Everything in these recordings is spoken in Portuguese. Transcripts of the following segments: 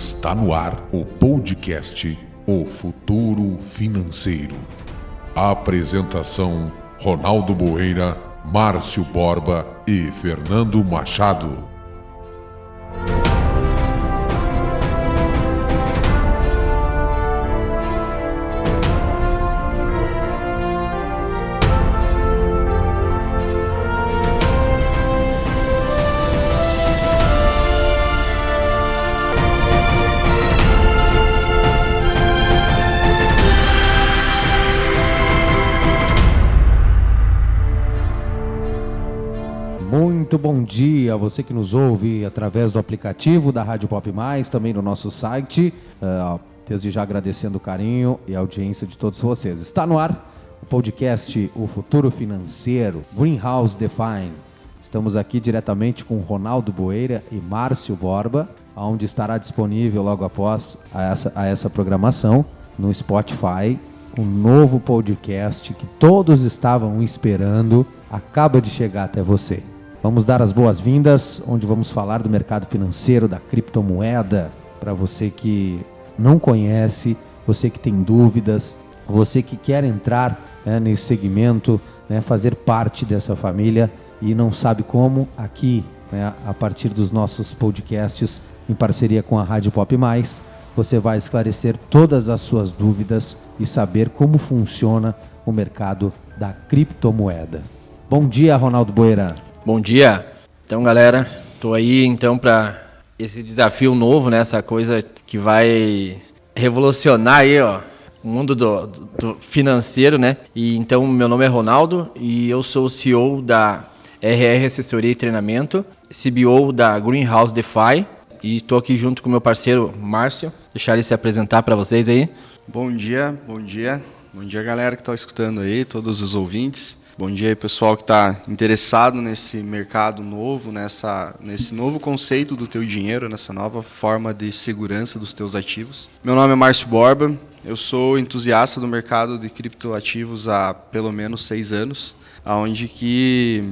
Está no ar o podcast O Futuro Financeiro. Apresentação: Ronaldo Boeira, Márcio Borba e Fernando Machado. Bom dia a você que nos ouve através do aplicativo da Rádio Pop Mais, também no nosso site. Uh, desde já agradecendo o carinho e a audiência de todos vocês. Está no ar o podcast O Futuro Financeiro, Greenhouse Define. Estamos aqui diretamente com Ronaldo Boeira e Márcio Borba, onde estará disponível logo após a essa, a essa programação no Spotify, um novo podcast que todos estavam esperando, acaba de chegar até você. Vamos dar as boas-vindas, onde vamos falar do mercado financeiro, da criptomoeda, para você que não conhece, você que tem dúvidas, você que quer entrar né, nesse segmento, né, fazer parte dessa família e não sabe como, aqui, né, a partir dos nossos podcasts, em parceria com a Rádio Pop Mais, você vai esclarecer todas as suas dúvidas e saber como funciona o mercado da criptomoeda. Bom dia, Ronaldo Boeira. Bom dia. Então, galera, tô aí então para esse desafio novo, né? Essa coisa que vai revolucionar aí, ó, o mundo do, do, financeiro, né? E então, meu nome é Ronaldo e eu sou o CEO da RR Assessoria e Treinamento, CBO da Greenhouse DeFi e estou aqui junto com meu parceiro Márcio. Deixar ele se apresentar para vocês aí. Bom dia, bom dia. Bom dia, galera que está escutando aí, todos os ouvintes. Bom dia, pessoal que está interessado nesse mercado novo, nessa, nesse novo conceito do teu dinheiro, nessa nova forma de segurança dos teus ativos. Meu nome é Márcio Borba, eu sou entusiasta do mercado de criptoativos há pelo menos seis anos, aonde que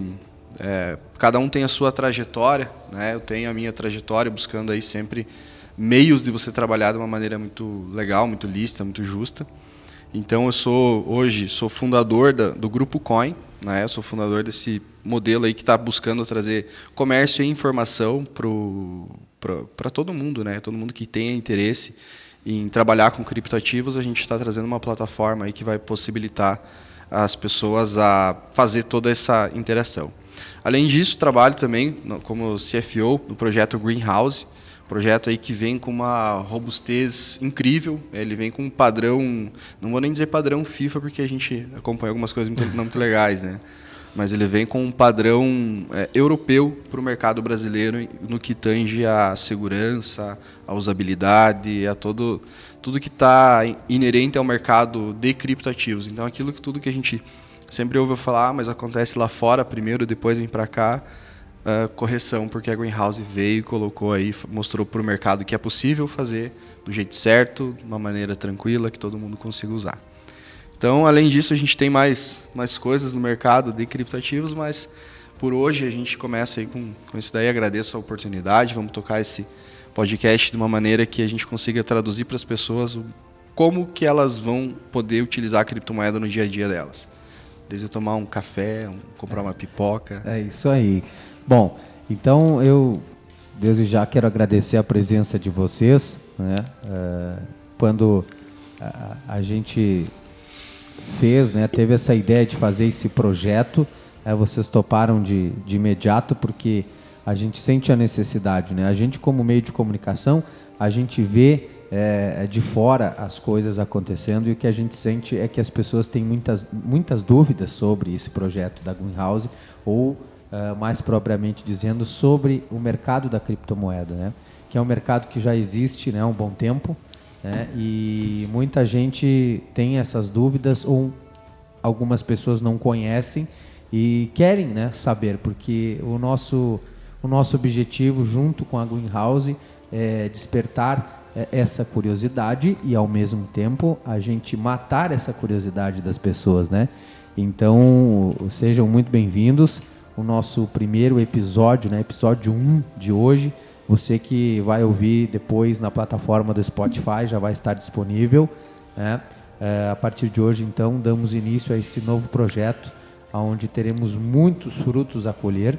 é, cada um tem a sua trajetória, né? Eu tenho a minha trajetória buscando aí sempre meios de você trabalhar de uma maneira muito legal, muito lícita, muito justa. Então eu sou hoje sou fundador da, do grupo Coin, né? Eu sou fundador desse modelo aí que está buscando trazer comércio e informação para todo mundo, né? Todo mundo que tenha interesse em trabalhar com criptoativos, a gente está trazendo uma plataforma aí que vai possibilitar as pessoas a fazer toda essa interação. Além disso, trabalho também como CFO no projeto Greenhouse, Projeto aí que vem com uma robustez incrível. Ele vem com um padrão, não vou nem dizer padrão FIFA, porque a gente acompanha algumas coisas muito, não muito legais, né? Mas ele vem com um padrão é, europeu para o mercado brasileiro no que tange a segurança, a usabilidade, a todo tudo que está inerente ao mercado de criptoativos. Então, aquilo que tudo que a gente sempre ouve falar, mas acontece lá fora primeiro, depois vem para cá uh, correção, porque a Greenhouse veio e colocou aí, mostrou para o mercado que é possível fazer do jeito certo, de uma maneira tranquila, que todo mundo consiga usar. Então, além disso, a gente tem mais, mais coisas no mercado de criptativos, mas por hoje a gente começa aí com, com isso daí. Agradeço a oportunidade, vamos tocar esse podcast de uma maneira que a gente consiga traduzir para as pessoas como que elas vão poder utilizar a criptomoeda no dia a dia delas. Desde tomar um café, um, comprar uma pipoca. É isso aí. Bom, então eu desde já quero agradecer a presença de vocês. Né? Uh, quando a, gente fez, né, teve essa ideia de fazer esse projeto, é, vocês toparam de, de imediato porque a gente sente a necessidade. Né? A gente, como meio de comunicação, a gente vê é, de fora as coisas acontecendo e o que a gente sente é que as pessoas têm muitas, muitas dúvidas sobre esse projeto da Greenhouse ou uh, mais propriamente dizendo, sobre o mercado da criptomoeda, né? que é um mercado que já existe né, há um bom tempo né? e muita gente tem essas dúvidas ou algumas pessoas não conhecem e querem né, saber, porque o nosso, o nosso objetivo, junto com a Greenhouse, é despertar é, essa curiosidade e, ao mesmo tempo, a gente matar essa curiosidade das pessoas. Né? Então, sejam muito bem-vindos o nosso primeiro episódio, né, episódio 1 de hoje, Você que vai ouvir depois na plataforma do Spotify já vai estar disponível. Né? É, a partir de hoje, então, damos início a esse novo projeto, onde teremos muitos frutos a colher.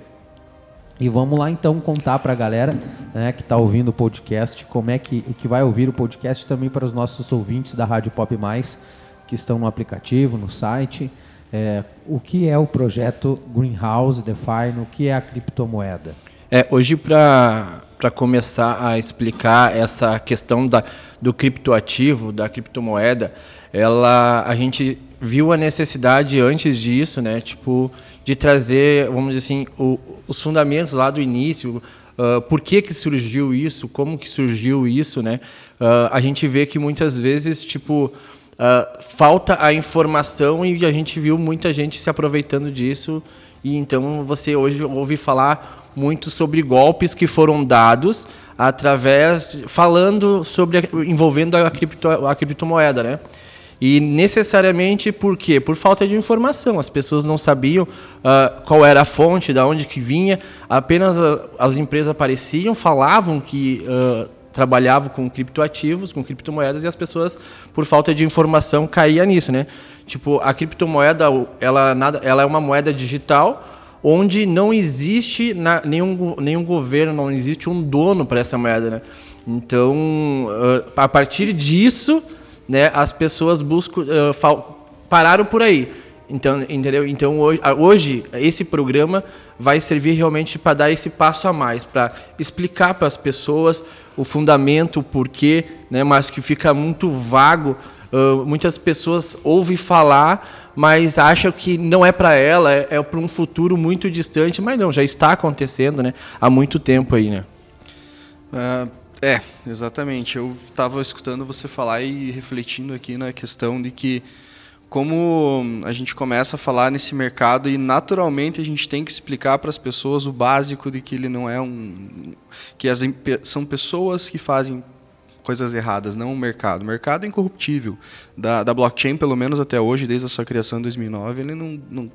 E vamos lá então contar para a galera né, que está ouvindo o podcast como é que que vai ouvir o podcast também para os nossos ouvintes da Rádio Pop Mais que estão no aplicativo, no site, é, o que é o projeto Greenhouse Define, o que é a criptomoeda. É hoje para começar a explicar essa questão da, do criptoativo, da criptomoeda, ela a gente viu a necessidade antes disso, né? Tipo, de trazer, vamos dizer assim, o, os fundamentos lá do início, uh, por que que surgiu isso, como que surgiu isso, né? Uh, a gente vê que muitas vezes, tipo, uh, falta a informação e a gente viu muita gente se aproveitando disso e então você hoje ouve falar muito sobre golpes que foram dados através falando sobre envolvendo a, cripto, a criptomoeda, né? E necessariamente por quê? Por falta de informação. As pessoas não sabiam uh, qual era a fonte, da onde que vinha. Apenas uh, as empresas apareciam, falavam que uh, trabalhavam com criptoativos, com criptomoedas, e as pessoas, por falta de informação, caíam nisso, né? Tipo, a criptomoeda, ela, nada, ela é uma moeda digital onde não existe na, nenhum, nenhum governo, não existe um dono para essa moeda, né? Então, a partir disso né, as pessoas buscam uh, pararam por aí. Então, entendeu? Então hoje, hoje esse programa vai servir realmente para dar esse passo a mais, para explicar para as pessoas o fundamento, o porquê, né, mas que fica muito vago. Uh, muitas pessoas ouvem falar, mas acham que não é para ela, é, é para um futuro muito distante, mas não, já está acontecendo, né? Há muito tempo aí, né? Uh, é, exatamente. Eu estava escutando você falar e refletindo aqui na questão de que como a gente começa a falar nesse mercado e naturalmente a gente tem que explicar para as pessoas o básico de que ele não é um que as, são pessoas que fazem coisas erradas, não o mercado. O mercado é incorruptível. Da, da blockchain, pelo menos até hoje, desde a sua criação em 2009, ele não, não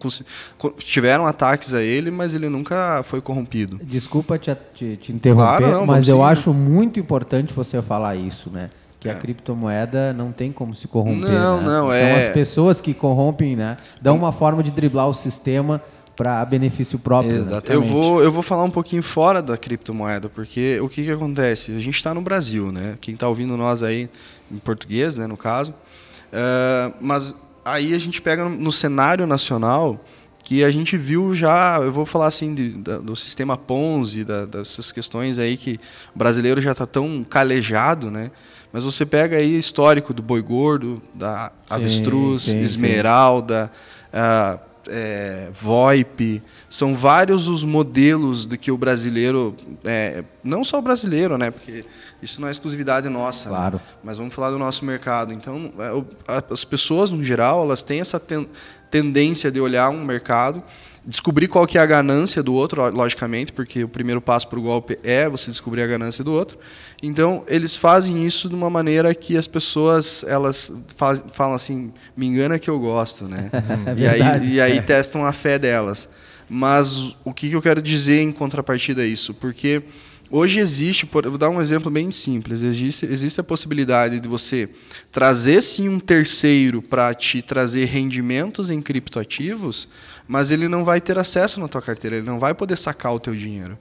tiveram ataques a ele, mas ele nunca foi corrompido. Desculpa te, te, te interromper, claro, não, mas eu acho muito importante você falar isso, né? Que é. a criptomoeda não tem como se corromper. Não, né? não, São é... as pessoas que corrompem, né? Dão uma forma de driblar o sistema para benefício próprio. Né? Exatamente. Eu vou, eu vou falar um pouquinho fora da criptomoeda, porque o que, que acontece? A gente está no Brasil, né? Quem está ouvindo nós aí em português, né, no caso. Uh, mas aí a gente pega no, no, cenário nacional que a gente viu já, eu vou falar assim de, da, do sistema Ponzi, da, dessas questões aí que o brasileiro já está tão calejado, né? Mas você pega aí histórico do boi gordo, da avestruz, sim, sim, esmeralda, sim. Uh, é, VoIP, são vários os modelos de que o brasileiro, é, não só o brasileiro, né, porque isso não é exclusividade nossa, né, claro. né, mas vamos falar do nosso mercado. Então, é, as pessoas no geral, elas têm essa ten, tendência de olhar um mercado descobrir qual que é a ganância do outro, logicamente, porque o primeiro passo para o golpe é você descobrir a ganância do outro. Então, eles fazem isso de uma maneira que as pessoas elas faz, falam assim, me engana que eu gosto, né? É e, aí, e aí testam a fé delas. Mas o que, que eu quero dizer em contrapartida a isso? Porque Hoje existe, vou dar um exemplo bem simples, existe, existe a possibilidade de você trazer sim um terceiro para te trazer rendimentos em criptoativos, mas ele não vai ter acesso na tua carteira, ele não vai poder sacar o teu dinheiro.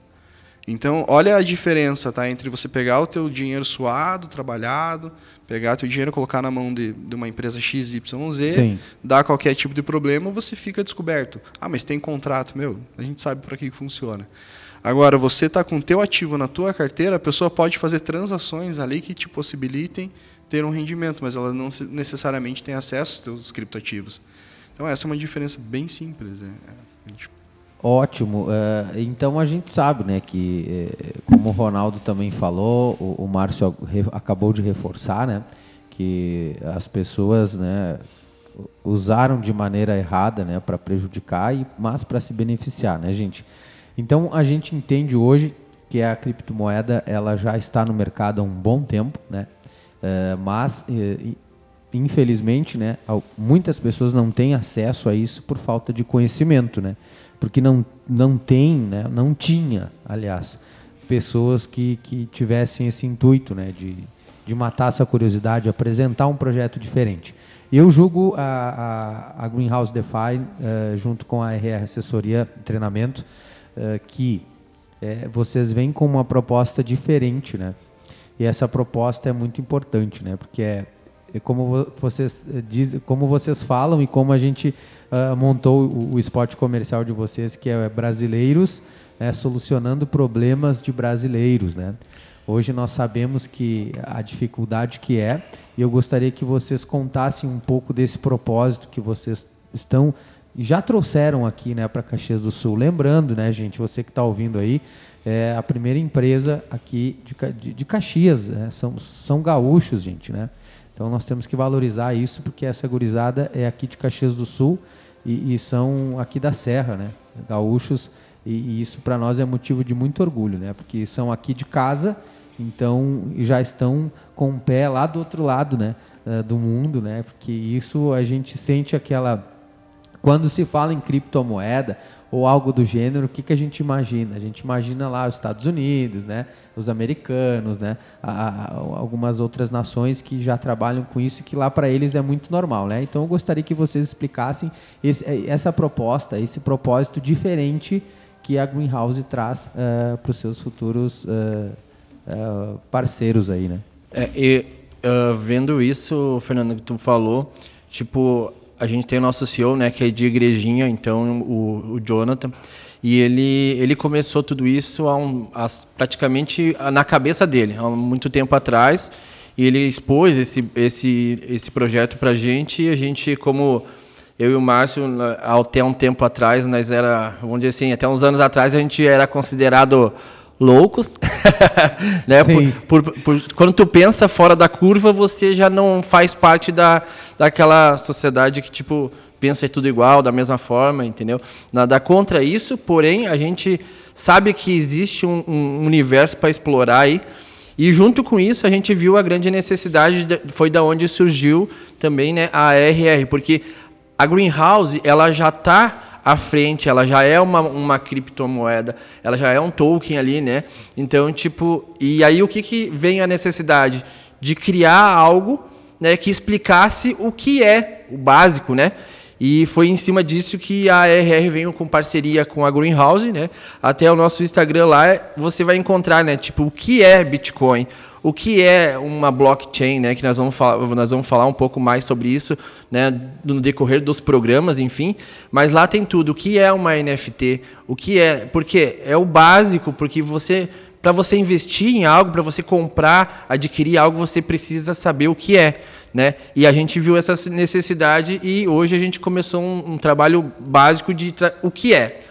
Então, olha a diferença tá, entre você pegar o teu dinheiro suado, trabalhado, pegar o teu dinheiro colocar na mão de, de uma empresa XYZ, Sim. dar qualquer tipo de problema, você fica descoberto. Ah, mas tem contrato, meu, a gente sabe para que, que funciona. Agora, você está com o teu ativo na tua carteira, a pessoa pode fazer transações ali que te possibilitem ter um rendimento, mas ela não necessariamente tem acesso aos teus criptoativos. Então essa é uma diferença bem simples. Né? Gente... Ótimo. Uh, então a gente sabe né, que, eh, como o Ronaldo também falou, o, Márcio acabou de reforçar, né, que as pessoas né, usaram de maneira errada né, para prejudicar, mas para se beneficiar, né, gente? Então a gente entende hoje que a criptomoeda ela já está no mercado há um bom tempo, né? Uh, mas uh, infelizmente, né, muitas pessoas não têm acesso a isso por falta de conhecimento, né? Porque não, não tem, né, não tinha, aliás, pessoas que, que tivessem esse intuito né, de, de matar essa curiosidade, apresentar um projeto diferente. Eu julgo a, a, a Greenhouse Defy, uh, junto com a RR Assessoria Treinamento, uh, que uh, vocês vêm com uma proposta diferente, né? E essa proposta é muito importante, né? Porque é, é como vocês diz, como vocês falam e como a gente montou o, o esporte comercial de vocês, que é brasileiros solucionando problemas de brasileiros, né? Hoje nós sabemos que a dificuldade que é, e eu gostaria que vocês contassem um pouco desse propósito que vocês estão já trouxeram aqui, né, para Caxias do Sul. Lembrando, né, gente, você que está ouvindo aí, é a primeira empresa aqui de, de, de Caxias, né? são, são gaúchos, gente, né? Então nós temos que valorizar isso porque essa gurizada é aqui de Caxias do Sul e, e são aqui da Serra, né? Gaúchos e, e isso para nós é motivo de muito orgulho, né? Porque são aqui de casa então já estão com o pé lá do outro lado né, eh, do mundo, né, porque isso a gente sente aquela. Quando se fala em criptomoeda ou algo do gênero, o que, que a gente imagina? A gente imagina lá os Estados Unidos, né, os americanos, né, a, a, algumas outras nações que já trabalham com isso e que lá para eles é muito normal. Né? Então eu gostaria que vocês explicassem esse, eh, essa proposta, esse propósito diferente que a Greenhouse traz uh, para os seus futuros uh, uh, parceiros aí, né? É, e vendo isso, Fernando, que tu falou, tipo, a gente tem o nosso CEO, né, que é de igrejinha, então o, o Jonathan, e ele, ele começou tudo isso há um, há, praticamente na cabeça dele, há muito tempo atrás, e ele expôs esse, esse, esse projeto para a gente, e a gente, como eu e o Márcio, até um tempo atrás, nós era, vamos dizer assim, até uns anos atrás, a gente era considerado loucos, né? Por, por, por, quando tu pensa fora da curva, você já não faz parte da, daquela sociedade que tipo pensa tudo igual, da mesma forma, entendeu? Nada contra isso, porém a gente sabe que existe um, um universo para explorar aí. E junto com isso a gente viu a grande necessidade, de, foi da onde surgiu também, né, a RR, porque a greenhouse ela já está à frente, ela já é uma, uma criptomoeda, ela já é um token ali, né? Então, tipo, e aí o que, que vem a necessidade? De criar algo né, que explicasse o que é o básico, né? E foi em cima disso que a RR veio com parceria com a Greenhouse, né? Até o nosso Instagram lá, você vai encontrar, né? Tipo, o que é Bitcoin? o que é uma blockchain, né? Que nós vamos falar, nós vamos falar um pouco mais sobre isso, né? No decorrer dos programas, enfim. Mas lá tem tudo. O que é uma NFT? O que é? Porque é o básico, porque você para você investir em algo, para você comprar, adquirir algo, você precisa saber o que é, né? E a gente viu essa necessidade e hoje a gente começou um, um trabalho básico de o que é,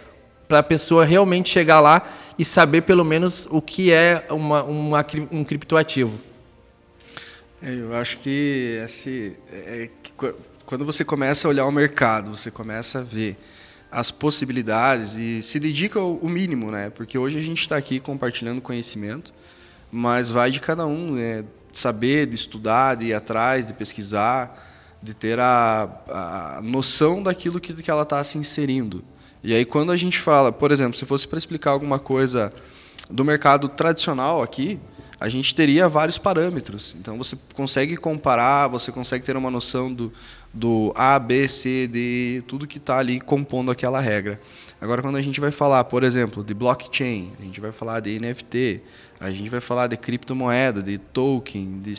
para a pessoa realmente chegar lá e saber pelo menos o que é uma, uma um criptoativo. É, eu acho que, esse, é, que quando você começa a olhar o mercado, você começa a ver as possibilidades e se dedica o mínimo, né? Porque hoje a gente está aqui compartilhando conhecimento, mas vai de cada um, né? Saber, de estudar, de ir atrás, de pesquisar, de ter a, a noção daquilo que, que ela está se inserindo. E aí quando a gente fala, por exemplo, se fosse para explicar alguma coisa do mercado tradicional aqui, a gente teria vários parâmetros. Então você consegue comparar, você consegue ter uma noção do, do A, B, C, D, tudo que está ali compondo aquela regra. Agora, quando a gente vai falar, por exemplo, de blockchain, a gente vai falar de NFT, a gente vai falar de criptomoeda, de token, de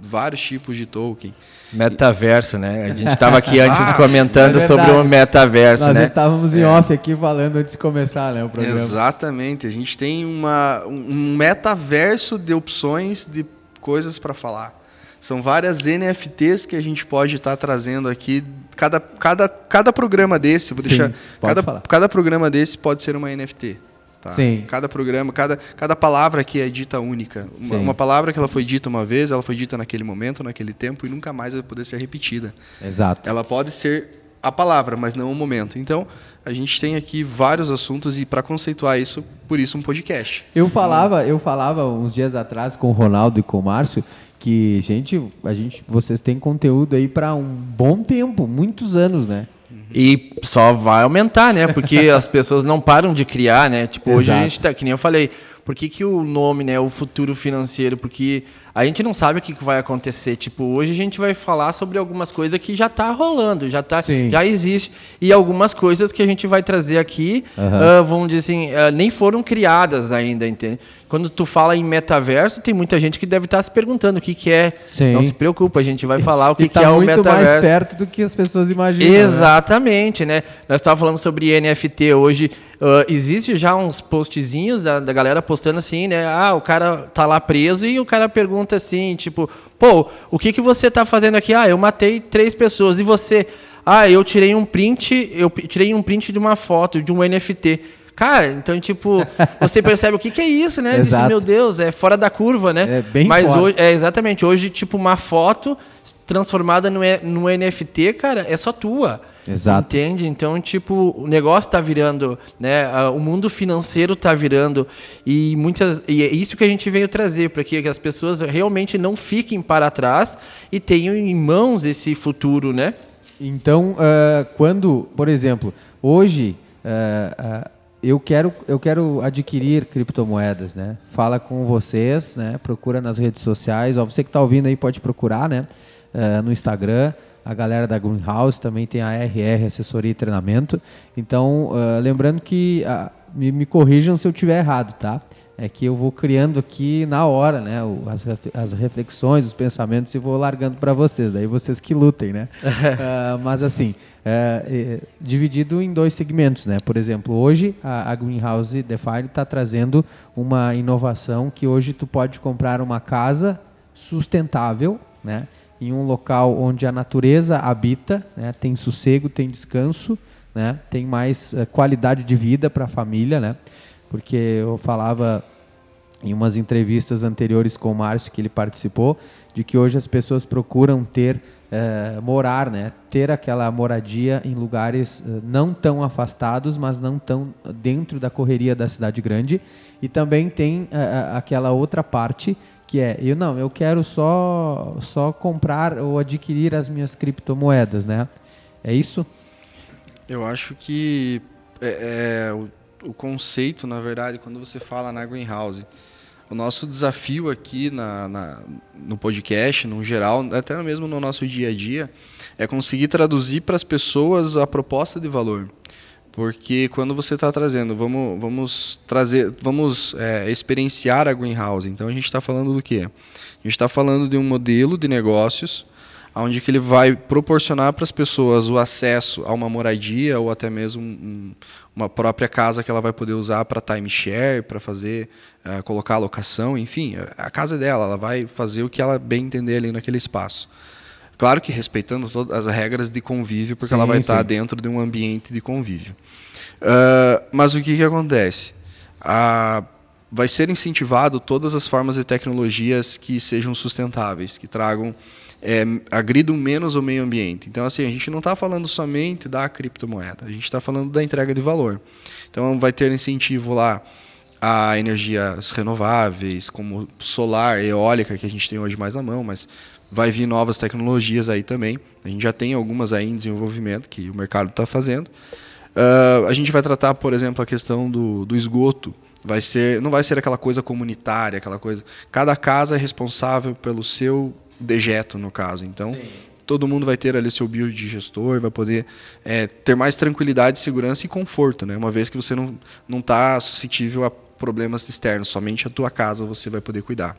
vários tipos de token. Metaverso, né? A gente estava aqui antes ah, comentando é sobre o metaverso, Nós né? estávamos em é. off aqui falando antes de começar né, o programa. Exatamente. A gente tem uma, um metaverso de opções de coisas para falar. São várias NFTs que a gente pode estar tá trazendo aqui. Cada, cada, cada programa desse, vou Sim, deixar, cada, falar. cada programa desse pode ser uma NFT. Tá? Sim. Cada programa, cada, cada palavra aqui é dita única. Uma, uma, palavra que ela foi dita uma vez, ela foi dita naquele momento, naquele tempo e nunca mais vai poder ser repetida. Exato. Ela pode ser a palavra, mas não o momento. Então, a gente tem aqui vários assuntos e para conceituar isso, por isso um podcast. Eu falava, eu falava uns dias atrás com o Ronaldo e com o Márcio que gente, a gente, vocês têm conteúdo aí para um bom tempo, muitos anos, né? E só vai aumentar, né? Porque as pessoas não param de criar, né? Tipo, hoje Exato. a gente tá, que nem eu falei, Por que, que o nome, né, o futuro financeiro? Porque a gente não sabe o que, vai acontecer. Tipo, hoje a gente vai falar sobre algumas coisas que já está rolando, já tá, Sim. já existe. E algumas coisas que a gente vai trazer aqui, Aham. ah, vamos dizer assim, ah, nem foram criadas ainda, entende? Quando tu fala em metaverso, tem muita gente que deve estar se perguntando o que, que é. Sim. Não se preocupa, a gente vai falar o que, e que tá é o muito metaverso. mais perto do que as pessoas imaginam. né? Exatamente, né? Nós estávamos falando sobre NFT hoje. ah, existe já uns postzinhos da, da galera postando assim, né? Ah, o cara tá lá preso e o cara pergunta assim, tipo, pô, o que, que você tá fazendo aqui? Ah, eu matei três pessoas. E você? Ah, eu tirei um print, eu tirei um print de uma foto, de um NFT. Cara, então, tipo, você percebe o que, que é isso, né? Disse, meu Deus, é fora da curva, né? É bem Mas fora. hoje, é exatamente, hoje, tipo, uma foto transformada no, no NFT, cara, é só tua. Exato. Entende? Então, tipo, o negócio tá virando, né? O mundo financeiro tá virando e muitas e é isso que a gente veio trazer para que as pessoas realmente não fiquem para trás e tenham em mãos esse futuro, né? Então, ah, quando, por exemplo, hoje ah, ah, eu quero eu quero adquirir criptomoedas, né? Fala com vocês, né? Procura nas redes sociais. Ó, você que está ouvindo aí pode procurar, né? No Instagram. A galera da Greenhouse também tem a RR Assessoria e Treinamento. Então, ah, lembrando que ah, me, me corrijam se eu tiver errado, tá? É que eu vou criando aqui na hora, né? o- As, as reflexões, os pensamentos e vou largando para vocês. Daí vocês que lutem, né? Ah, mas assim, é, é, dividido em dois segmentos, né? Por exemplo, hoje a, a Greenhouse Define está trazendo uma inovação que hoje tu pode comprar uma casa sustentável, né? Em um local onde a natureza habita, né? Tem sossego, tem descanso, né? Tem mais eh, qualidade de vida para a família, né? Porque eu falava em umas entrevistas anteriores com o Márcio que ele participou, de que hoje as pessoas procuram ter eh, morar, né, ter aquela moradia em lugares eh, não tão afastados, mas não tão dentro da correria da cidade grande. E também tem aquela outra parte que é, eu não, eu quero só só comprar ou adquirir as minhas criptomoedas, né? É isso? Eu acho que é, é, o, o conceito, na verdade, quando você fala na greenhouse, o nosso desafio aqui na, na- no podcast, no geral, até mesmo no nosso dia a dia, é conseguir traduzir para as pessoas a proposta de valor. Porque quando você está trazendo, vamos, vamos trazer, vamos é, experienciar a greenhouse. Então a gente está falando do quê? A gente está falando de um modelo de negócios onde que ele vai proporcionar para as pessoas o acesso a uma moradia ou até mesmo um- uma própria casa que ela vai poder usar para timeshare, para fazer, eh, colocar a locação, enfim, a casa é dela, ela vai fazer o que ela bem entender ali naquele espaço. Claro que respeitando todas as regras de convívio, porque ela Sim, vai estar dentro de um ambiente de convívio. Ah, mas o que, que acontece? Ah, vai ser incentivado todas as formas de tecnologias que sejam sustentáveis, que tragam, é, agridam menos o meio ambiente. Então, assim, a gente não está falando somente da criptomoeda, a gente está falando da entrega de valor. Então, vai ter incentivo lá a energias renováveis, como solar, eólica, que a gente tem hoje mais à mão, mas vai vir novas tecnologias aí também. A gente já tem algumas aí em desenvolvimento que o mercado está fazendo. Ah, a gente vai tratar, por exemplo, a questão do, do esgoto. Vai ser, não vai ser aquela coisa comunitária, aquela coisa. Cada casa é responsável pelo seu dejeto, no caso. Então, todo mundo vai ter ali seu biodigestor, vai poder é, ter mais tranquilidade, segurança e conforto, né? Uma vez que você não não está suscetível a problemas externos, somente a tua casa você vai poder cuidar.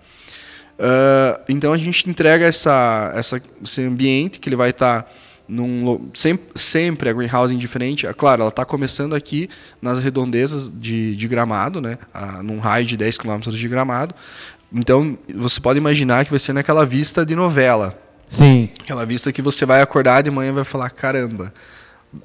Ah, então a gente entrega essa, essa, esse ambiente que ele vai estar num lo- sempre, sempre a greenhouse diferente. É Claro, ela está começando aqui nas redondezas de, de Gramado, né? Ah, num raio de 10 km de Gramado. Então você pode imaginar que vai ser naquela vista de novela. Sim. Aquela vista que você vai acordar de manhã e vai falar: caramba,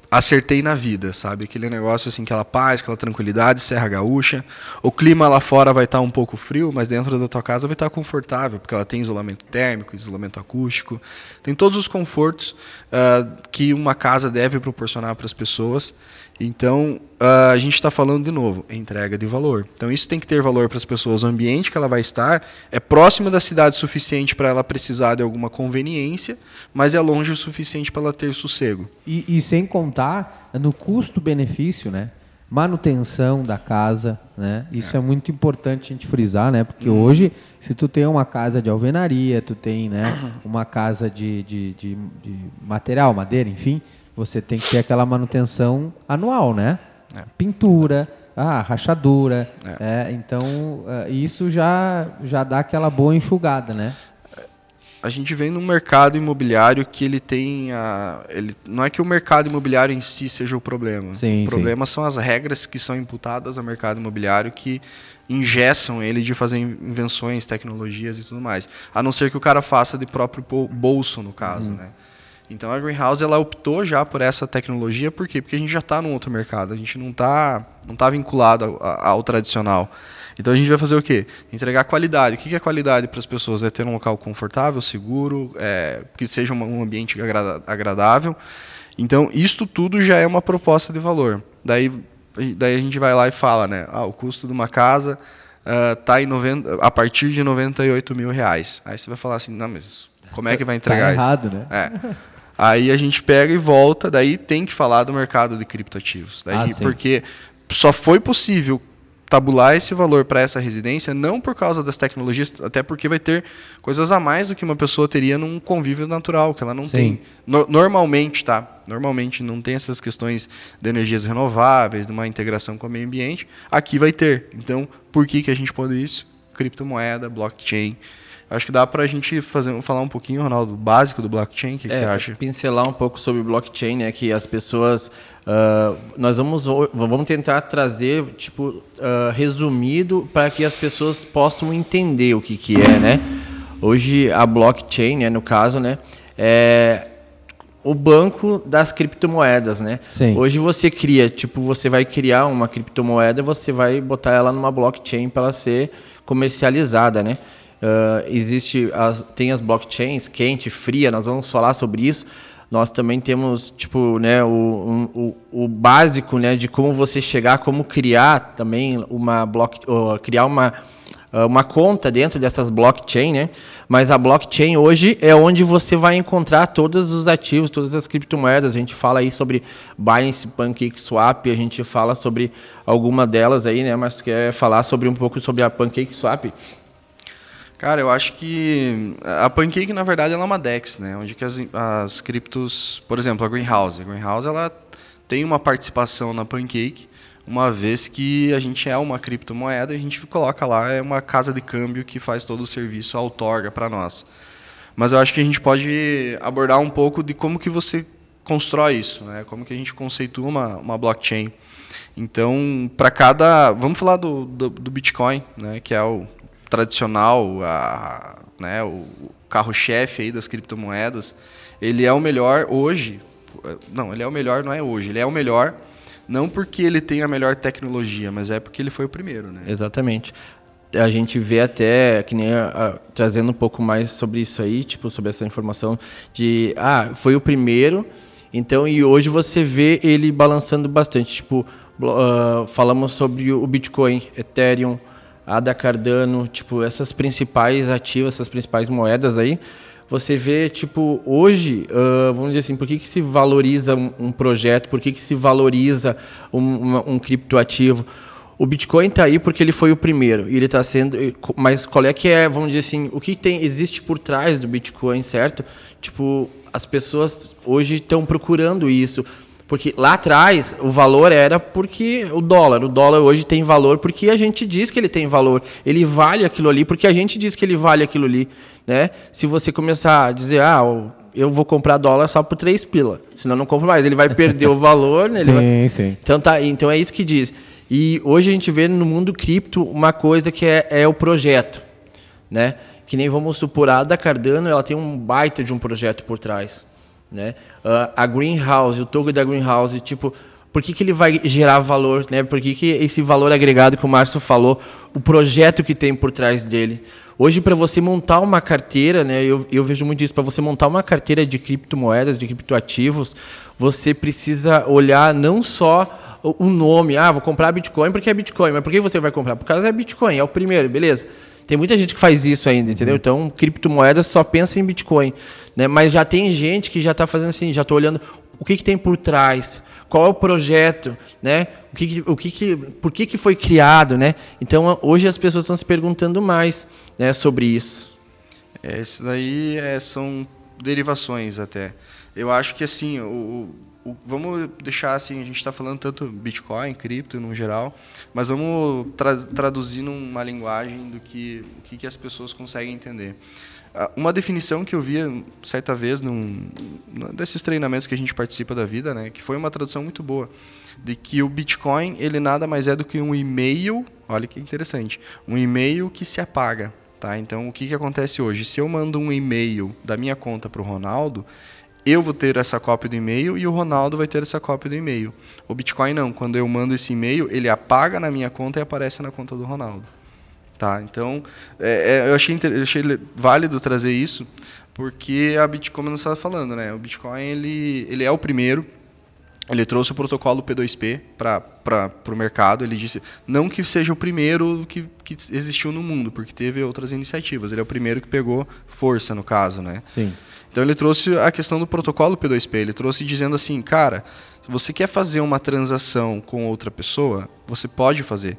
acertei na vida, sabe? Aquele negócio assim, aquela paz, aquela tranquilidade, Serra Gaúcha. O clima lá fora vai estar um pouco frio, mas dentro da tua casa vai estar confortável, porque ela tem isolamento térmico, isolamento acústico, tem todos os confortos ah, que uma casa deve proporcionar para as pessoas. Então, ah, a gente está falando de novo, entrega de valor. Então, isso tem que ter valor para as pessoas. O ambiente que ela vai estar é próximo da cidade o suficiente para ela precisar de alguma conveniência, mas é longe o suficiente para ela ter sossego. E, e sem contar no custo-benefício, né? manutenção da casa, né? Isso é. é. muito importante a gente frisar, né? Porque uhum. hoje, se tu tem uma casa de alvenaria, tu tem, né, uma casa de, de, de, de, material, madeira, enfim, você tem que ter aquela manutenção anual, né? É. Pintura, ah, rachadura, é. é então uh, isso já já dá aquela boa enxugada, né? a gente vem num mercado imobiliário que ele tem a, ele não é que o mercado imobiliário em si seja o problema. Sim, o problema sim. são as regras que são imputadas ao mercado imobiliário que ingessam ele de fazer invenções, tecnologias e tudo mais. A não ser que o cara faça de próprio bolso, no caso, uhum. né? Então a Greenhouse ela optou já por essa tecnologia, por quê? Porque a gente já está num outro mercado, a gente não está não tá vinculado ao, ao tradicional. Então a gente vai fazer o quê? Entregar qualidade. O que é qualidade para as pessoas? É ter um local confortável, seguro, é, que seja um ambiente agradável. Então, isto tudo já é uma proposta de valor. Daí, daí a gente vai lá e fala, né? Ah, o custo de uma casa está uh, em 90, a partir de 98 mil reais. Aí você vai falar assim, não, mas como é que vai entregar tá isso? errado, né? É. Aí a gente pega e volta, daí tem que falar do mercado de criptoativos. Daí, ah, porque só foi possível tabular esse valor para essa residência, não por causa das tecnologias, até porque vai ter coisas a mais do que uma pessoa teria num convívio natural, que ela não Sim. tem. No, normalmente, tá? Normalmente não tem essas questões de energias renováveis, de uma integração com o meio ambiente. Aqui vai ter. Então, por que, que a gente pode isso? Criptomoeda, blockchain. Acho que dá para a gente fazer, falar um pouquinho, Ronaldo, básico do blockchain. O que, que é, você acha? Pincelar um pouco sobre blockchain, né? Que as pessoas. Uh, nós vamos, vamos tentar trazer, tipo, uh, resumido para que as pessoas possam entender o que, que é, né? Hoje a blockchain, né, no caso, né, é o banco das criptomoedas, né? Sim. Hoje você cria, tipo, você vai criar uma criptomoeda, você vai botar ela numa blockchain para ela ser comercializada, né? Uh, existe as, tem as blockchains quente, fria, nós vamos falar sobre isso. Nós também temos tipo, né, o, um, o, o, básico né, de como você chegar, como criar também uma block, uh, criar uma, uh, uma conta dentro dessas blockchain, né? Mas a blockchain hoje é onde você vai encontrar todos os ativos, todas as criptomoedas. A gente fala aí sobre Binance, PancakeSwap, a gente fala sobre alguma delas aí, né? Mas quer falar sobre um pouco sobre a PancakeSwap? Cara, eu acho que a Pancake, na verdade, ela é uma DEX, né? Onde que as, as criptos... Por exemplo, a Greenhouse. A Greenhouse, ela tem uma participação na Pancake, uma vez que a gente é uma criptomoeda a gente coloca lá, é uma casa de câmbio que faz todo o serviço, outorga para nós. Mas eu acho que a gente pode abordar um pouco de como que você constrói isso, né? Como que a gente conceitua uma, uma blockchain. Então, para cada... Vamos falar do, do, do Bitcoin, né? Que é o, tradicional, a, né, o carro-chefe aí das criptomoedas, ele é o melhor hoje. Não, ele é o melhor, não é hoje. Ele é o melhor não porque ele tem a melhor tecnologia, mas é porque ele foi o primeiro, né? Exatamente. A gente vê até, que nem a, a, trazendo um pouco mais sobre isso aí, tipo, sobre essa informação de, ah, foi o primeiro, então, e hoje você vê ele balançando bastante. Tipo, uh, falamos sobre o Bitcoin, Ethereum, Ada Cardano, tipo, essas principais ativas, essas principais moedas aí, você vê, tipo, hoje, uh, vamos dizer assim, por que, que se valoriza um, um projeto, por que, que se valoriza um, uma, um criptoativo? O Bitcoin está aí porque ele foi o primeiro e ele está sendo. Mas qual é que é, vamos dizer assim, o que tem existe por trás do Bitcoin, certo? Tipo, as pessoas hoje estão procurando isso. Porque lá atrás o valor era porque o dólar. O dólar hoje tem valor porque a gente diz que ele tem valor. Ele vale aquilo ali porque a gente diz que ele vale aquilo ali. Né? Se você começar a dizer, ah, eu vou comprar dólar só por três pila, senão não compro mais. Ele vai perder o valor. Né? sim, vai... sim. Então, tá, então é isso que diz. E hoje a gente vê no mundo cripto uma coisa que é, é o projeto. Né? Que nem vamos supor, a Ada Cardano ela tem um baita de um projeto por trás. Né? Uh, a Greenhouse, o token da Greenhouse, tipo, por que, que ele vai gerar valor? Né? Por que, que esse valor agregado que o Márcio falou, o projeto que tem por trás dele? Hoje, para você montar uma carteira, né, eu, eu vejo muito isso, para você montar uma carteira de criptomoedas, de criptoativos, você precisa olhar não só o nome, ah, vou comprar Bitcoin porque é Bitcoin, mas por que você vai comprar? Por causa é Bitcoin, é o primeiro, beleza. Tem muita gente que faz isso ainda, entendeu? Então, criptomoedas só pensa em Bitcoin. Né? Mas já tem gente que já está fazendo assim, já estou olhando o que, que tem por trás, qual é o projeto, né? O que, o que, que por que, que foi criado, né? Então hoje as pessoas estão se perguntando mais, né, sobre isso. É, isso daí é, são derivações até. Eu acho que assim, o, o vamos deixar assim, a gente está falando tanto Bitcoin, cripto no geral, mas vamos tra traduzir numa linguagem do que o que, que as pessoas conseguem entender. Uma definição que eu via certa vez num desses treinamentos que a gente participa da vida, né, que foi uma tradução muito boa, de que o Bitcoin ele nada mais é do que um e-mail, olha que interessante, um e-mail que se apaga. Tá? Então, o que, que acontece hoje? Se eu mando um e-mail da minha conta para o Ronaldo, eu vou ter essa cópia do e-mail e o Ronaldo vai ter essa cópia do e-mail. O Bitcoin não. Quando eu mando esse e-mail, ele apaga na minha conta e aparece na conta do Ronaldo. Tá? Então, é, é, eu, achei, eu achei válido trazer isso, porque a Bitcoin, como nós estava falando, né? o Bitcoin ele, ele é o primeiro ele trouxe o protocolo P2P para o mercado. Ele disse, não que seja o primeiro que, que existiu no mundo, porque teve outras iniciativas. Ele é o primeiro que pegou força, no caso, né? Sim. Então ele trouxe a questão do protocolo P2P. Ele trouxe dizendo assim, cara, se você quer fazer uma transação com outra pessoa, você pode fazer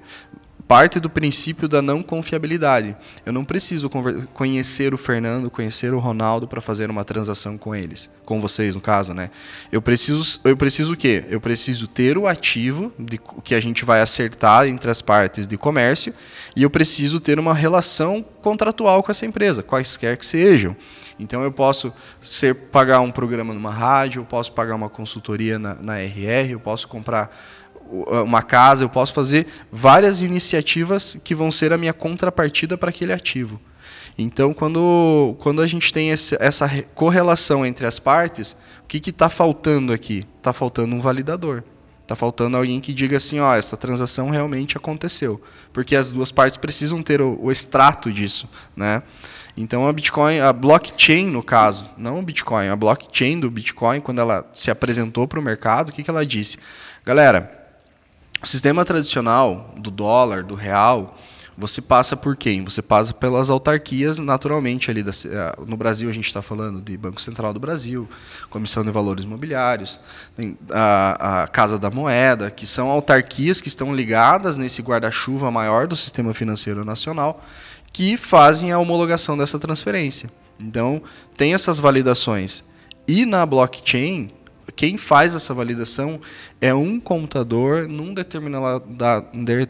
parte do princípio da não confiabilidade. Eu não preciso conhecer o Fernando, conhecer o Ronaldo para fazer uma transação com eles, com vocês no caso, né? Eu preciso, eu preciso o quê? Eu preciso ter o ativo de, que a gente vai acertar entre as partes de comércio e eu preciso ter uma relação contratual com essa empresa, quaisquer que sejam. Então eu posso ser, pagar um programa numa rádio, eu posso pagar uma consultoria na, na RR, eu posso comprar uma casa, eu posso fazer várias iniciativas que vão ser a minha contrapartida para aquele ativo. Então, quando, quando a gente tem esse, essa correlação entre as partes, o que está faltando aqui? Está faltando um validador. Está faltando alguém que diga assim, ó, essa transação realmente aconteceu. Porque as duas partes precisam ter o, o extrato disso. Né? Então a Bitcoin, a blockchain no caso, não o Bitcoin, a blockchain do Bitcoin, quando ela se apresentou para o mercado, o que, que ela disse? Galera, o sistema tradicional do dólar, do real, você passa por quem? Você passa pelas autarquias, naturalmente, ali da, eh, no Brasil a gente está falando de Banco Central do Brasil, Comissão de Valores Imobiliários, a, a Casa da Moeda, que são autarquias que estão ligadas nesse guarda-chuva maior do sistema financeiro nacional, que fazem a homologação dessa transferência. Então, tem essas validações. E na blockchain, quem faz essa validação é um computador num determinado,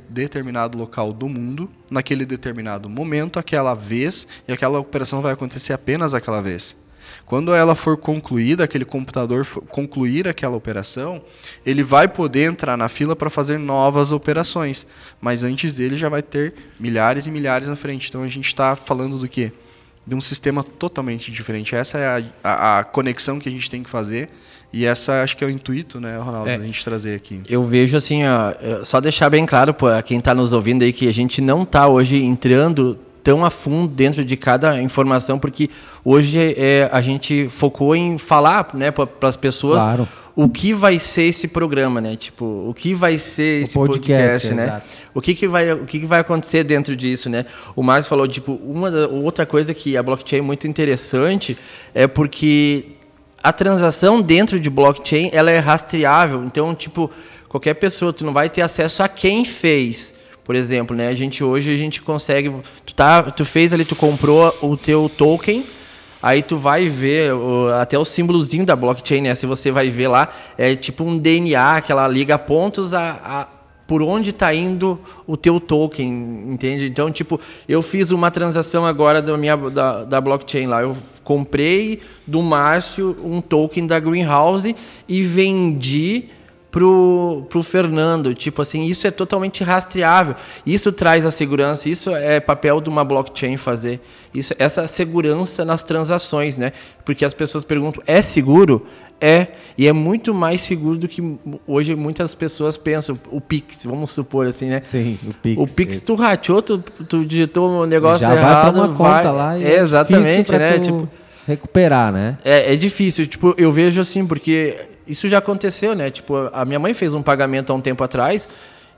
determinado local do mundo, naquele determinado momento, aquela vez, e aquela operação vai acontecer apenas aquela vez. Quando ela for concluída, aquele computador concluir aquela operação, ele vai poder entrar na fila para fazer novas operações. Mas antes dele já vai ter milhares e milhares na frente. Então a gente está falando do quê? De um sistema totalmente diferente. Essa é a, a, a conexão que a gente tem que fazer e essa acho que é o intuito, né, Ronaldo, é, da gente trazer aqui. Eu vejo assim, ó, é, só deixar bem claro para quem está nos ouvindo aí que a gente não está hoje entrando tão a fundo dentro de cada informação, porque hoje é, a gente focou em falar né, para as pessoas claro. O que vai ser esse programa, né? Tipo, o que vai ser esse o podcast, podcast né? Exato. O que, que vai o que, que vai acontecer dentro disso, né? O Marcos falou tipo uma outra coisa que a blockchain é muito interessante é porque a transação dentro de blockchain ela é rastreável. Então, tipo, qualquer pessoa, tu não vai ter acesso a quem fez. Por exemplo, né? A gente hoje a gente consegue, tu tá, tu fez ali, tu comprou o teu token, aí tu vai ver o, até o símbolozinho da blockchain, né? Se você vai ver lá, é tipo um DNA que ela liga pontos a, a por onde está indo o teu token, entende? Então, tipo, eu fiz uma transação agora da minha da, da blockchain lá. Eu comprei do Márcio um token da Greenhouse e vendi pro, pro Fernando. Tipo assim, isso é totalmente rastreável. Isso traz a segurança, isso é papel de uma blockchain fazer. Isso, essa segurança nas transações, né? Porque as pessoas perguntam, é seguro? É, e é muito mais seguro do que hoje muitas pessoas pensam. O Pix, vamos supor assim, né? Sim, o Pix. O Pix, tu rateou, tu, tu digitou um negócio Já errado. vai pra uma vai, conta lá e é exatamente, né? Tipo, recuperar, né? É, é difícil. Tipo, eu vejo assim, porque isso já aconteceu, né? Tipo, a minha mãe fez um pagamento há um tempo atrás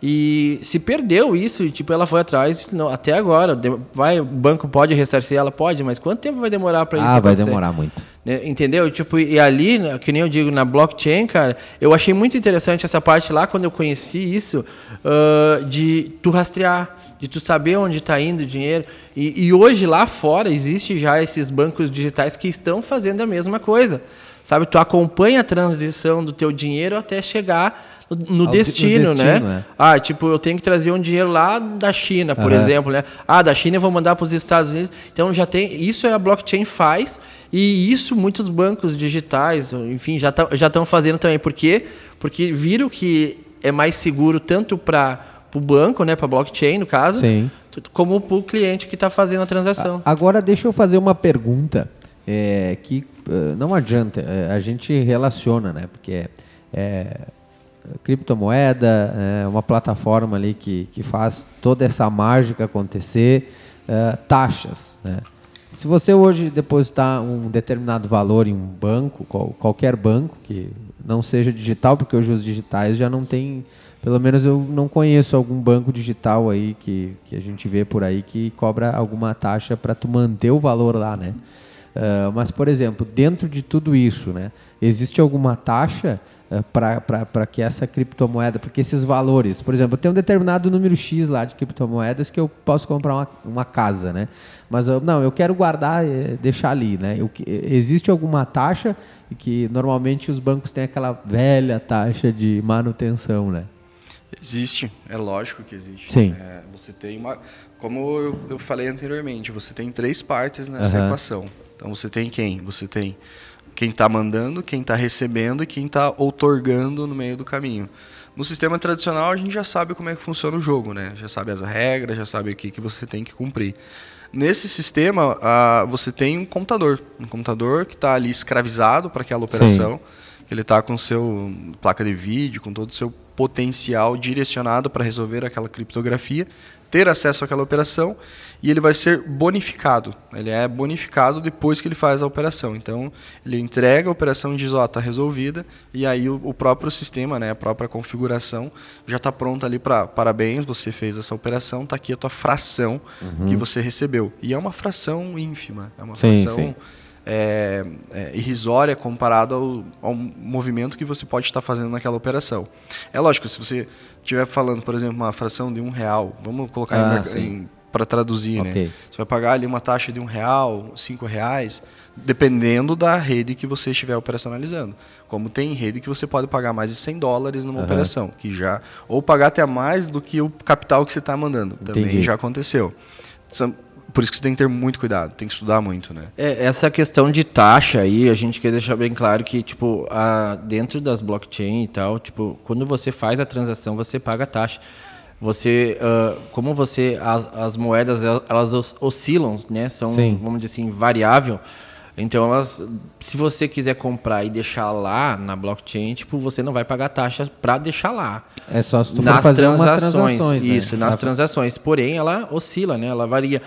e se perdeu isso e tipo ela foi atrás não, até agora vai o banco pode ressarcir ela pode mas quanto tempo vai demorar para isso ah vai demorar muito né? entendeu? Tipo, e ali, que nem eu digo, na blockchain, cara, eu achei muito interessante essa parte lá, quando eu conheci isso, uh, de tu rastrear, de tu saber onde está indo o dinheiro. E, e hoje lá fora existe já esses bancos digitais que estão fazendo a mesma coisa. Sabe, tu acompanha a transição do teu dinheiro até chegar no, destino, destino, né? É. Ah, tipo, eu tenho que trazer um dinheiro lá da China, por uhum. exemplo, né? Ah, da China eu vou mandar para os Estados Unidos. Então já tem, isso é a blockchain faz e isso muitos bancos digitais, enfim, já tá, já estão fazendo também. Por quê? Porque viram que é mais seguro tanto para o banco, né, para blockchain no caso, Sim. como para o cliente que está fazendo a transação. Agora deixa eu fazer uma pergunta é, que não adianta, é, a gente relaciona, né? Porque é, é criptomoeda, é uma plataforma ali que, que faz toda essa mágica acontecer, é, taxas. Né? Se você hoje depositar um determinado valor em um banco, qual, qualquer banco, que não seja digital, porque hoje os digitais já não tem, pelo menos eu não conheço algum banco digital aí que, que a gente vê por aí que cobra alguma taxa para tu manter o valor lá, né? Uh, mas, por exemplo, dentro de tudo isso, né, existe alguma taxa uh, para que essa criptomoeda, porque esses valores, por exemplo, tem um determinado número X lá de criptomoedas que eu posso comprar uma, uma casa, né? Mas eu, não, eu quero guardar e deixar ali, né? Eu, existe alguma taxa que normalmente os bancos têm aquela velha taxa de manutenção, né? Existe, é lógico que existe. Sim. É, você tem uma, como eu, eu, falei anteriormente, você tem três partes nessa uhum. equação. Então você tem quem? Você tem quem está mandando, quem está recebendo e quem está outorgando no meio do caminho. No sistema tradicional a gente já sabe como é que funciona o jogo, né? Já sabe as regras, já sabe o que, que você tem que cumprir. Nesse sistema uh, você tem um computador, um computador que está ali escravizado para aquela operação, Sim. ele está com seu placa de vídeo, com todo o seu potencial direcionado para resolver aquela criptografia ter acesso àquela operação e ele vai ser bonificado. Ele é bonificado depois que ele faz a operação. Então, ele entrega a operação e diz, ó, oh, está resolvida, e aí o, o, próprio sistema, né, a própria configuração já está pronta ali para parabéns, você fez essa operação, está aqui a tua fração uhum. que você recebeu. E é uma fração ínfima, é uma sim, fração... Sim. É, é, irrisória comparada ao, ao, movimento que você pode estar fazendo naquela operação. É lógico, se você estiver falando, por exemplo, uma fração de um real, vamos colocar ah, para traduzir, né? okay. né? Você vai pagar ali uma taxa de um real, cinco reais, dependendo da rede que você estiver operacionalizando. Como tem rede que você pode pagar mais de 100 dólares numa uhum. operação, que já ou pagar até mais do que o capital que você está mandando, também Entendi. já aconteceu. Por isso que você tem que ter muito cuidado, tem que estudar muito, né? É, essa questão de taxa aí, a gente quer deixar bem claro que, tipo, a, dentro das blockchain e tal, tipo, quando você faz a transação, você paga a taxa. Você, uh, como você, as, as, moedas, elas oscilam, né? São, Sim. vamos dizer assim, variável. Então, elas, se você quiser comprar e deixar lá na blockchain, tipo, você não vai pagar taxas para deixar lá. É só se tu nas for fazer transações, transações né? Isso, nas transações. Porém, ela oscila, né? Ela varia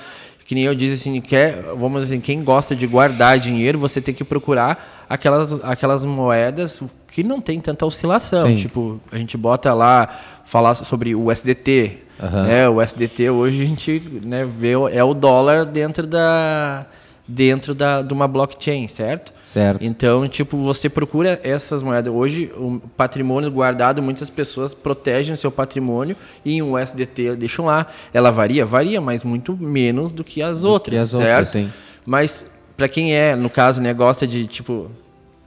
que nem eu disse assim, quer, vamos assim, quem gosta de guardar dinheiro, você tem que procurar aquelas, aquelas moedas que não tem tanta oscilação. Sim. Tipo, a gente bota lá, falar sobre o SDT. Uhum. Né? O SDT hoje a gente né, vê é o dólar dentro da dentro da, de uma blockchain, certo? Certo. Então, tipo, você procura essas moedas. Hoje, o patrimônio guardado, muitas pessoas protegem o seu patrimônio e em um USDT deixam lá. Ela varia? Varia, mas muito menos do que as do outras, que as certo? Outras, sim. Mas, para quem é, no caso, né, gosta de, tipo,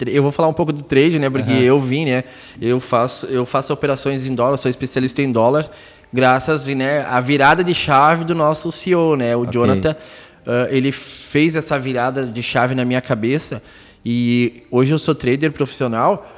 eu vou falar um pouco do trade, né? Porque uhum. eu vim, né? Eu faço, eu faço operações em dólar, sou especialista em dólar, graças né, à virada de chave do nosso CEO, né? O okay. Jonathan, uh, ele fez essa virada de chave na minha cabeça e hoje eu sou trader profissional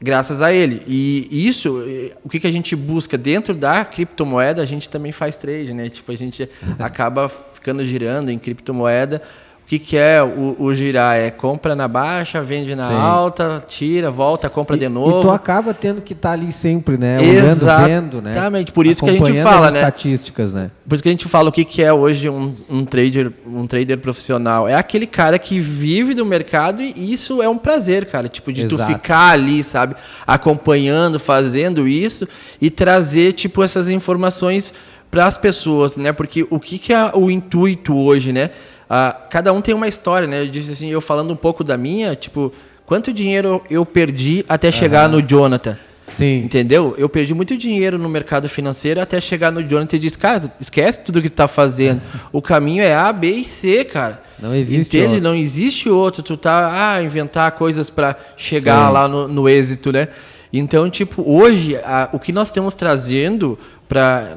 graças a ele. E isso, o que, que a gente busca dentro da criptomoeda, a gente também faz trade, né? Tipo, a gente acaba ficando girando em criptomoeda o que, que é o, o, girar? É compra na baixa, vende na Sim. alta, tira, volta, compra e, de novo. E tu acaba tendo que estar tá ali sempre, né? Olhando, vendo, né? Exatamente, por isso que a gente fala, as né? estatísticas, né? Por isso que a gente fala o que, que é hoje um, um, trader, um trader profissional. É aquele cara que vive do mercado e isso é um prazer, cara. Tipo, de Exato. tu ficar ali, sabe? Acompanhando, fazendo isso e trazer, tipo, essas informações para as pessoas, né? Porque o que, que é o intuito hoje, né? Ah, cada um tem uma história, né? Eu disse assim, eu falando um pouco da minha, tipo, quanto dinheiro eu perdi até chegar no Jonathan? Sim. Entendeu? Eu perdi muito dinheiro no mercado financeiro até chegar no Jonathan e disse, cara, esquece tudo que tu tá fazendo. o caminho é A, B e C, cara. Não existe Entende? outro. Não existe outro. Tu tá a inventar coisas para chegar Sim. lá no, no êxito, né? Então, tipo, hoje, a- o que nós estamos trazendo para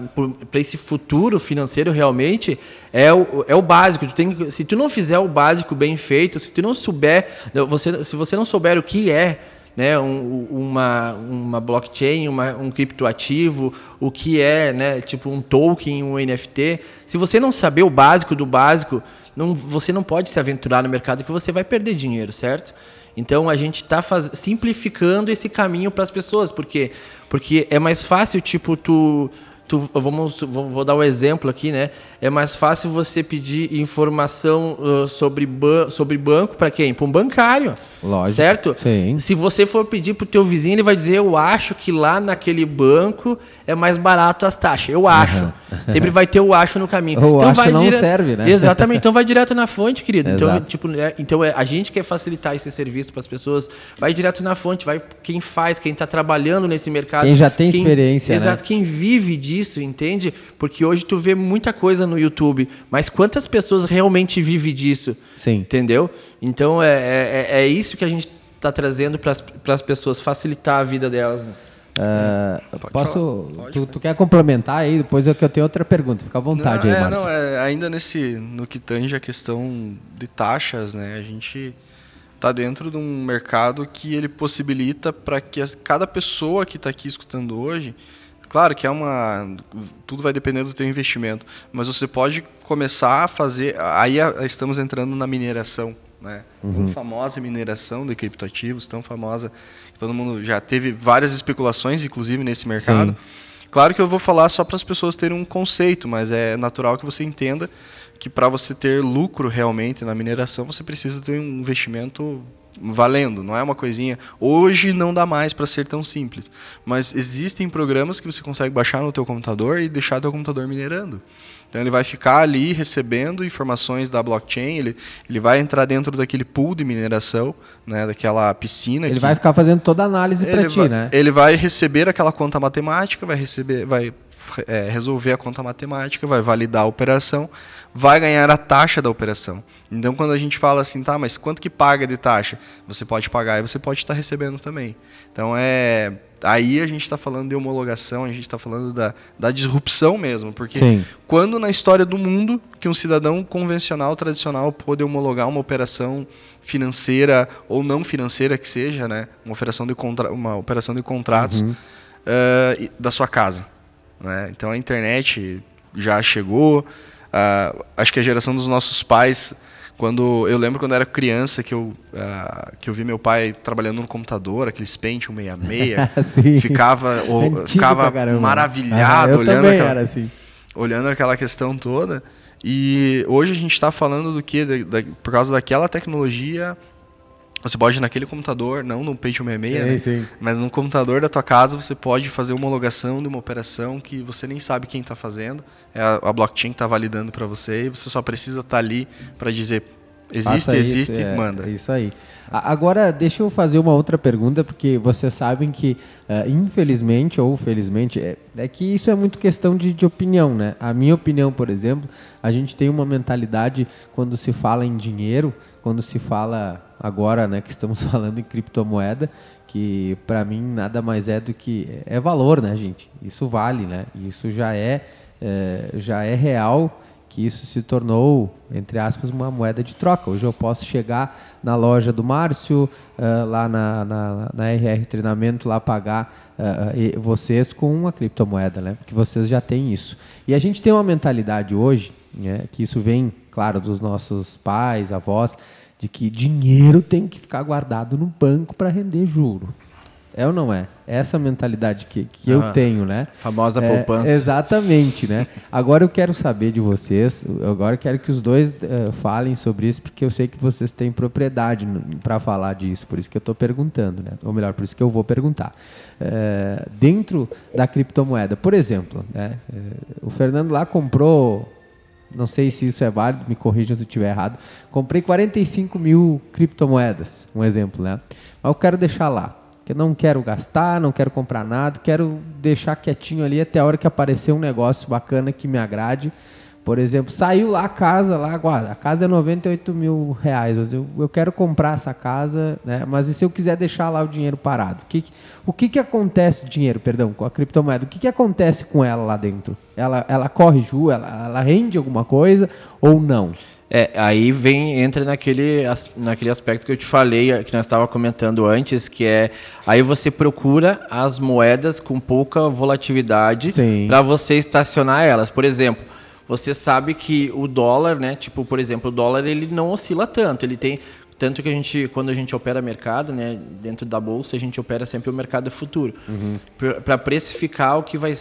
esse futuro financeiro realmente é o, é o básico. Tu tem, se tu não fizer o básico bem feito, se tu não souber, você, se você não souber o que é né, um- uma, uma blockchain, uma, um criptoativo, o que é, né, tipo um token, um NFT. Se você não saber o básico do básico, não, você não pode se aventurar no mercado que você vai perder dinheiro, certo? Então a gente está simplificando esse caminho para as pessoas, porque porque é mais fácil, tipo, tu Tu, vamos, vou, dar um exemplo aqui, né? É mais fácil você pedir informação uh, sobre, ban sobre banco para quem? Para um bancário. Lógico. Certo? Sim. Se você for pedir pro teu vizinho, ele vai dizer: Eu acho que lá naquele banco é mais barato as taxas. Eu acho. Sempre vai ter o acho no caminho. O acho vai não dire- serve, né? Exatamente. Então vai direto na fonte, querido. Então, tipo, é, então é, a gente quer facilitar esse serviço para as pessoas. Vai direto na fonte, vai quem faz, quem está trabalhando nesse mercado. Quem já tem experiência, né? Exato, quem vive disso, entende? Porque hoje tu vê muita coisa no YouTube, mas quantas pessoas realmente vivem disso? Sim. Entendeu? Então é, é, é isso que a gente está trazendo para as pessoas, facilitar a vida delas. né? Ah, Pode posso. pode, tu, tu quer complementar aí? Depois eu que eu tenho outra pergunta. Fica à vontade não, aí, é, Márcio. não, é, ainda nesse no que tange a questão de taxas, né? A gente está dentro de um mercado que ele possibilita para que as- cada pessoa que está aqui escutando hoje, claro que é uma tudo vai depender do teu investimento, mas você pode começar a fazer, aí a- estamos entrando na mineração, né? Tão famosa mineração de criptoativos, tão famosa todo mundo já teve várias especulações, inclusive nesse mercado. Claro que eu vou falar só para as pessoas terem um conceito, mas é natural que você entenda que para você ter lucro realmente na mineração, você precisa ter um investimento valendo, não é uma coisinha. Hoje não dá mais para ser tão simples, mas existem programas que você consegue baixar no teu computador e deixar teu computador minerando. Então ele vai ficar ali recebendo informações da blockchain, ele, ele vai entrar dentro daquele pool de mineração, né, daquela piscina. Ele que- vai ficar fazendo toda a análise para ti, vai, né? Ele vai receber aquela conta matemática, vai receber, vai é, resolver a conta matemática, vai validar a operação, vai ganhar a taxa da operação. Então, quando a gente fala assim, tá, mas quanto que paga de taxa? Você pode pagar e você pode estar recebendo também. Então, é aí a gente está falando de homologação, a gente está falando da, da disrupção mesmo, porque Sim. quando na história do mundo que um cidadão convencional, tradicional, pôde homologar uma operação financeira ou não financeira que seja, né, uma operação de, contra uma operação de contratos eh, e- da sua casa. Né? Então a internet já chegou. ah, acho que a geração dos nossos pais, quando eu lembro quando eu era criança que eu ah, que eu vi meu pai trabalhando no computador, aqueles Pentium 66, Sim. ficava o- Antigo ficava maravilhado Ah, olhando aquela- assim. olhando aquela questão toda. E hoje a gente está falando do que? por causa daquela tecnologia, você pode ir naquele computador, não no Pentium 66, Sim, né? sim. mas no computador da tua casa você pode fazer homologação de uma operação que você nem sabe quem está fazendo. É a, a blockchain que está validando para você e você só precisa estar ali para dizer existe, isso, existe, é, manda. É isso aí. Agora, deixa eu fazer uma outra pergunta, porque vocês sabem que, eh, infelizmente ou felizmente, é, é que isso é muito questão de, de opinião, né? A minha opinião, por exemplo, a gente tem uma mentalidade quando se fala em dinheiro, quando se fala agora, né, que estamos falando em criptomoeda, que para mim nada mais é do que é valor, né, gente? Isso vale, né? Isso já é, eh, já é real que isso se tornou, entre aspas, uma moeda de troca. Hoje eu posso chegar na loja do Márcio, eh, lá na, na, na RR Treinamento, lá pagar e- vocês com uma criptomoeda, né? Porque vocês já têm isso. E a gente tem uma mentalidade hoje, né, que isso vem, claro, dos nossos pais, avós, de que dinheiro tem que ficar guardado no banco para render juro. É ou não é? É essa mentalidade que, que eu Ah, tenho, né? famosa É, poupança. Exatamente, né? Agora eu quero saber de vocês, agora eu quero que os dois eh, falem sobre isso, porque eu sei que vocês têm propriedade para falar disso, por isso que eu estou perguntando, né? Ou melhor, por isso que eu vou perguntar. Eh, dentro da criptomoeda, por exemplo, né? Eh, o Fernando lá comprou não sei se isso é válido, me corrijam se eu estiver errado. Comprei 45 mil criptomoedas, um exemplo, né? Mas eu quero deixar lá. Que não quero gastar, não quero comprar nada, quero deixar quietinho ali até a hora que aparecer um negócio bacana que me agrade. Por exemplo, saiu lá a casa, lá, a casa é 98 mil reais. Eu, eu quero comprar essa casa, né? Mas e se eu quiser deixar lá o dinheiro parado? O que, o que, que acontece, dinheiro, perdão, com a criptomoeda? O que, que acontece com ela lá dentro? Ela, ela corre ju, ela, ela rende alguma coisa ou não? É, aí vem, entra naquele, naquele aspecto que eu te falei, que nós estava comentando antes, que é aí você procura as moedas com pouca volatilidade para você estacionar elas. Por exemplo, você sabe que o dólar, né? Tipo, por exemplo, o dólar ele não oscila tanto. Ele tem tanto que a gente, quando a gente opera mercado, né, dentro da bolsa, a gente opera sempre o mercado futuro. Uhum. Para precificar o que, vai,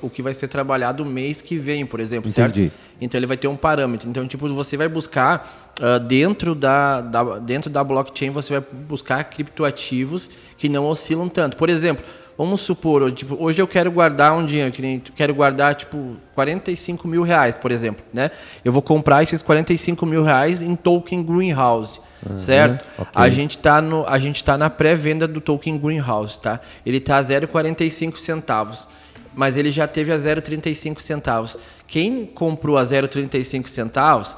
o que vai ser trabalhado o mês que vem, por exemplo, Entendi. certo? Então ele vai ter um parâmetro. Então, tipo, você vai buscar uh, dentro, da, da, dentro da blockchain, você vai buscar criptoativos que não oscilam tanto. Por exemplo, Vamos supor, tipo, hoje eu quero guardar um dinheiro, que nem, quero guardar tipo 45 mil reais, por exemplo, né? Eu vou comprar esses 45 mil reais em token greenhouse, uhum, certo? Okay. A gente está no, a gente tá na pré-venda do token greenhouse, tá? Ele tá a 0,45 centavos, mas ele já teve a 0,35 centavos. Quem comprou a 0,35 centavos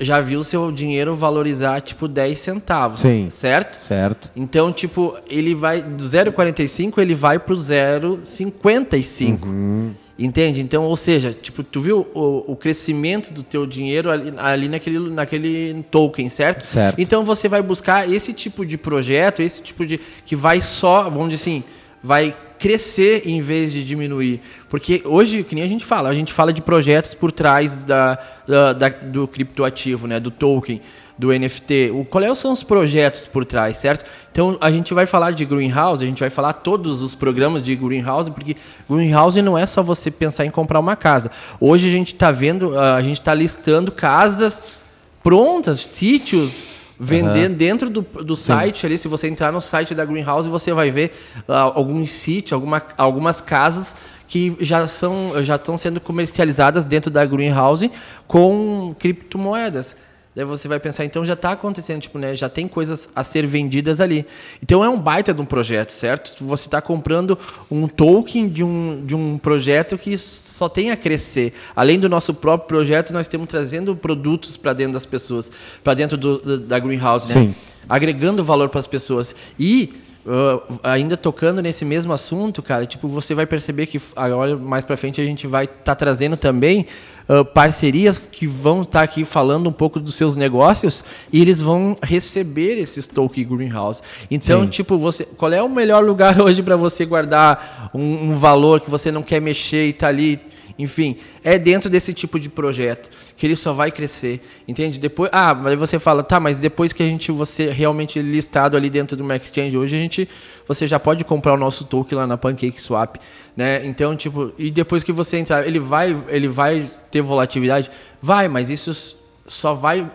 já viu seu dinheiro valorizar tipo 10 centavos, Sim, certo? Certo. Então, tipo, ele vai do 0,45 ele vai pro 0,55. Uhum. Entende? Então, ou seja, tipo, tu viu o, o crescimento do teu dinheiro ali, ali, naquele, naquele token, certo? Certo. Então você vai buscar esse tipo de projeto, esse tipo de que vai só, vamos dizer assim, vai crescer em vez de diminuir. Porque hoje, que nem a gente fala, a gente fala de projetos por trás da, da, da do criptoativo, né, do token, do NFT. O, qual é, são os projetos por trás, certo? Então a gente vai falar de Greenhouse, a gente vai falar todos os programas de Greenhouse, porque Greenhouse não é só você pensar em comprar uma casa. Hoje a gente está vendo, a gente está listando casas prontas, sítios vender uhum. dentro do, do site ali. Se você entrar no site da Greenhouse, você vai ver uh, alguns sítios, alguma, algumas casas que já são já estão sendo comercializadas dentro da Greenhouse com criptomoedas. Daí você vai pensar, então já está acontecendo, tipo, né? Já tem coisas a ser vendidas ali. Então é um baita de um projeto, certo? Você está comprando um token de um, de um projeto que só tem a crescer. Além do nosso próprio projeto, nós estamos trazendo produtos para dentro das pessoas, para dentro do, da Greenhouse, né? Sim. Agregando valor para as pessoas. E Uh, ainda tocando nesse mesmo assunto, cara, tipo, você vai perceber que agora mais para frente a gente vai estar tá trazendo também uh, parcerias que vão estar tá aqui falando um pouco dos seus negócios e eles vão receber esses token greenhouse. Então, Sim. tipo, você, qual é o melhor lugar hoje para você guardar um, um valor que você não quer mexer e tá ali enfim, é dentro desse tipo de projeto que ele só vai crescer, entende? Depois, ah, mas você fala, tá, mas depois que a gente você realmente listado ali dentro do Exchange, hoje a gente você já pode comprar o nosso token lá na Pancake Swap, né? Então, tipo, e depois que você entrar, ele vai ele vai ter volatilidade, vai, mas isso só vai,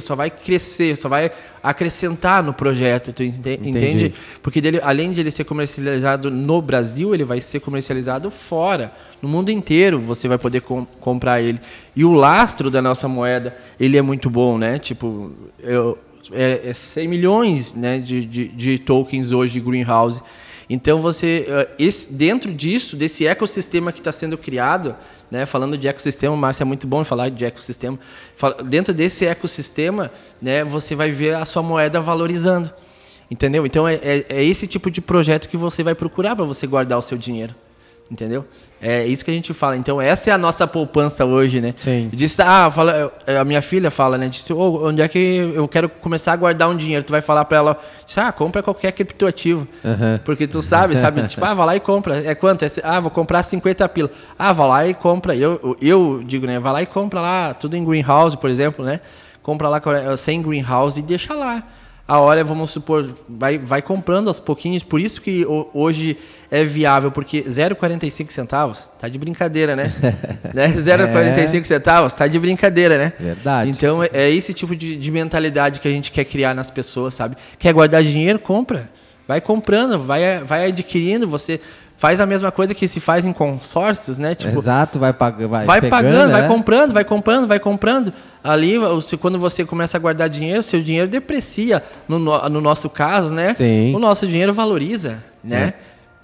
só vai crescer, só vai acrescentar no projeto, tu entende? Entendi. Porque dele, além de ele ser comercializado no Brasil, ele vai ser comercializado fora, no mundo inteiro você vai poder com, comprar ele. E o lastro da nossa moeda, ele é muito bom, né? Tipo, eu, é, é 100 milhões né, de, de, de tokens hoje de Greenhouse. Então você, eh, esse, dentro disso, desse ecossistema que está sendo criado, né? Falando de ecossistema, Márcio, é muito bom falar de ecossistema. Dentro desse ecossistema, né, você vai ver a sua moeda valorizando. Entendeu? Então é, é, é esse tipo de projeto que você vai procurar para você guardar o seu dinheiro. Entendeu? É isso que a gente fala. Então, essa é a nossa poupança hoje, né? Sim. Disse, ah, fala, a minha filha fala, né? Disse, oh, onde é que eu quero começar a guardar um dinheiro? Tu vai falar para ela, disse, ah, compra qualquer criptoativo. Uhum. Porque tu sabe, sabe? tipo, ah, vai lá e compra. É quanto? É, ah, vou comprar 50 pila. Ah, vai lá e compra. Eu, eu digo, né? Vai lá e compra lá, tudo em greenhouse, por exemplo, né? Compra lá sem greenhouse e deixa lá a hora, vamos supor, vai, vai comprando aos pouquinhos. Por isso que hoje é viável, porque 0,45 centavos tá de brincadeira, né? né? 0,45 é. centavos tá de brincadeira, né? Verdade. Então é, é esse tipo de, de mentalidade que a gente quer criar nas pessoas, sabe? Quer guardar dinheiro? Compra. Vai comprando, vai, vai adquirindo. Você faz a mesma coisa que se faz em consórcios, né? Tipo, Exato, vai, pag vai, vai pegando, pagando, vai né? comprando, vai comprando, vai comprando. Ali, quando você começa a guardar dinheiro, seu dinheiro deprecia. No, no, no nosso caso, né? Sim. O nosso dinheiro valoriza, né?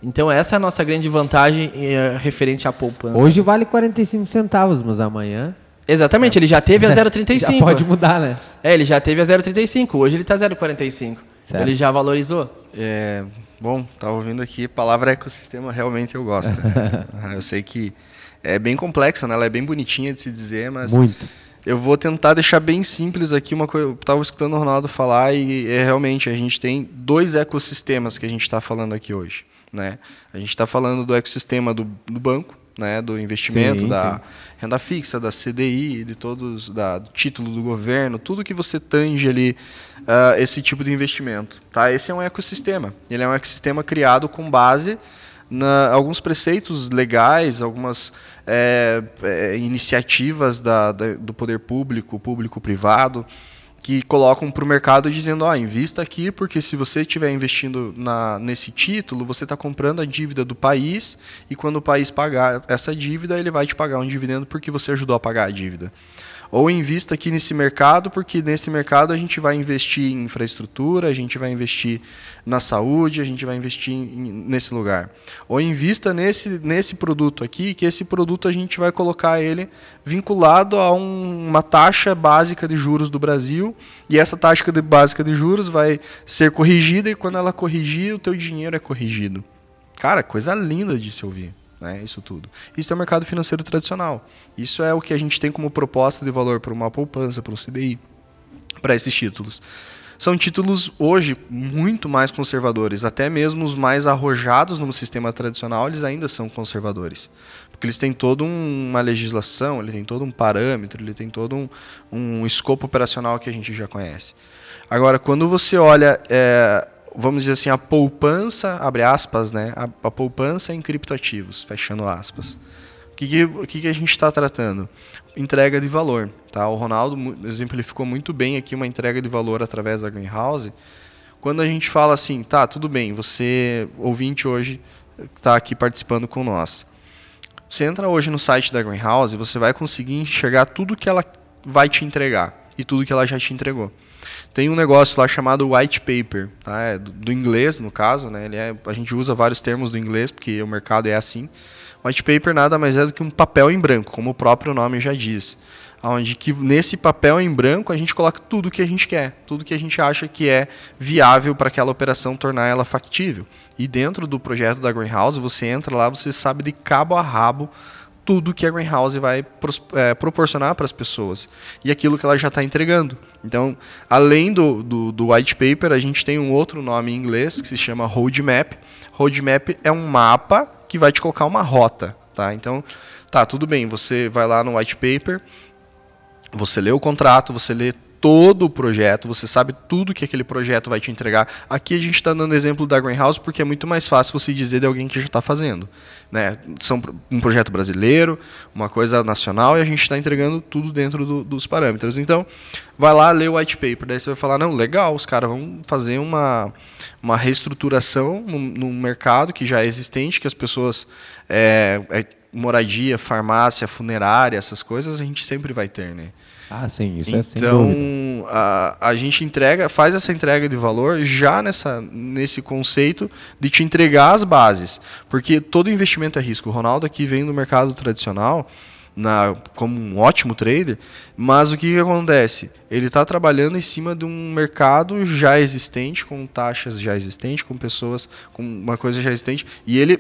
Então essa é a nossa grande vantagem eh, referente à poupança. Hoje vale 45 centavos, mas amanhã Exatamente, ele já teve a já 0,35. pode mudar, né? É, ele já teve a 0,35. Hoje ele tá 0,45. Certo. Ele já valorizou. É, bom, tava ouvindo aqui, a palavra ecossistema realmente eu gosto. eu sei que é bem complexa, né? Ela é bem bonitinha de se dizer, mas Muito. eu vou tentar deixar bem simples aqui uma coisa. Eu tava escutando o Ronaldo falar e é, realmente a gente tem dois ecossistemas que a gente está falando aqui hoje, né? A gente está falando do ecossistema do, do banco, né? Do investimento, Sim, da sim. Renda fixa, da CDI, de todos, da, do título do governo, tudo que você tange ali, ah, esse tipo de investimento. Tá? Esse é um ecossistema. Ele é um ecossistema criado com base na alguns preceitos legais, algumas é, é, iniciativas da, da- do poder público, público-privado, que colocam para o mercado dizendo, ó, invista aqui, porque se você estiver investindo na, nesse título, você está comprando a dívida do país e quando o país pagar essa dívida, ele vai te pagar um dividendo porque você ajudou a pagar a dívida. Ou invista aqui nesse mercado, porque nesse mercado a gente vai investir em infraestrutura, a gente vai investir na saúde, a gente vai investir em- nesse lugar. Ou invista nesse, nesse produto aqui, que esse produto a gente vai colocar ele vinculado a um- uma taxa básica de juros do Brasil, e essa taxa de, básica de juros vai ser corrigida, e quando ela corrigir, o teu dinheiro é corrigido. Cara, coisa linda de se ouvir. Né, isso tudo. Isso é o mercado financeiro tradicional. Isso é o que a gente tem como proposta de valor para uma poupança, para um CDI, para esses títulos. São títulos hoje muito mais conservadores, até mesmo os mais arrojados no sistema tradicional, eles ainda são conservadores. Porque eles têm toda um- uma legislação, ele tem todo um parâmetro, ele tem todo um, um escopo operacional que a gente já conhece. Agora, quando você olha, é, vamos dizer assim, a poupança, abre aspas, né? A, a poupança em criptoativos, fechando aspas. O que, que, que, a gente está tratando? Entrega de valor. Tá? O Ronaldo exemplificou muito bem aqui uma entrega de valor através da Greenhouse. Quando a gente fala assim, tá, tudo bem, você, ouvinte hoje, está aqui participando com nós. Você entra hoje no site da Greenhouse, você vai conseguir enxergar tudo que ela vai te entregar e tudo que ela já te entregou. Tem um negócio lá chamado white paper, tá? É do, do inglês, no caso, né? Ele é, a gente usa vários termos do inglês porque o mercado é assim. White paper nada mais é do que um papel em branco, como o próprio nome já diz. Onde que nesse papel em branco a gente coloca tudo que a gente quer, tudo que a gente acha que é viável para aquela operação tornar ela factível. E dentro do projeto da Greenhouse, você entra lá, você sabe de cabo a rabo tudo que a Greenhouse vai é, proporcionar para as pessoas e aquilo que ela já está entregando. Então, além do, do, do white paper, a gente tem um outro nome em inglês que se chama roadmap. Roadmap é um mapa que vai te colocar uma rota, tá? Então, tá, tudo bem, você vai lá no white paper, você lê o contrato, você lê todo o projeto, você sabe tudo que aquele projeto vai te entregar. Aqui a gente está dando exemplo da Greenhouse porque é muito mais fácil você dizer de alguém que já está fazendo. Né? São um projeto brasileiro, uma coisa nacional, e a gente está entregando tudo dentro do- dos parâmetros. Então, vai lá ler o white paper, daí você vai falar, não, legal, os caras vão fazer uma, uma reestruturação num, num mercado que já é existente, que as pessoas... é, é, moradia, farmácia, funerária, essas coisas a gente sempre vai ter, né? Ah, sim, isso é sem Então, dúvida. a, a gente entrega, faz essa entrega de valor já nessa, nesse conceito de te entregar as bases. Porque todo investimento é risco. O Ronaldo aqui vem do mercado tradicional na, como um ótimo trader, mas o que, que acontece? Ele está trabalhando em cima de um mercado já existente, com taxas já existentes, com pessoas, com uma coisa já existente, e ele,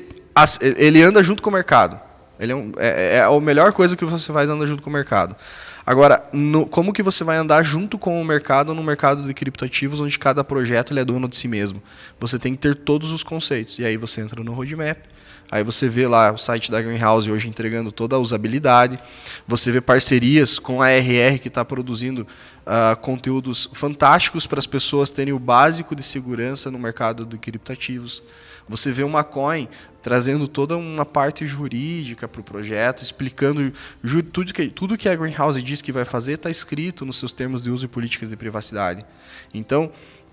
ele anda junto com o mercado. Ele é, um- é, é a melhor coisa que você faz andando junto com o mercado. Agora, no- como que você vai andar junto com o mercado no mercado de criptoativos, onde cada projeto ele é dono de si mesmo? Você tem que ter todos os conceitos. E aí você entra no roadmap, aí você vê lá o site da Greenhouse hoje entregando toda a usabilidade, você vê parcerias com a RR que está produzindo ah, conteúdos fantásticos para as pessoas terem o básico de segurança no mercado de criptoativos. Você vê uma coin trazendo toda uma parte jurídica para o projeto, explicando tudo que, tudo que a Greenhouse diz que vai fazer está escrito nos seus termos de uso e políticas de privacidade. Então,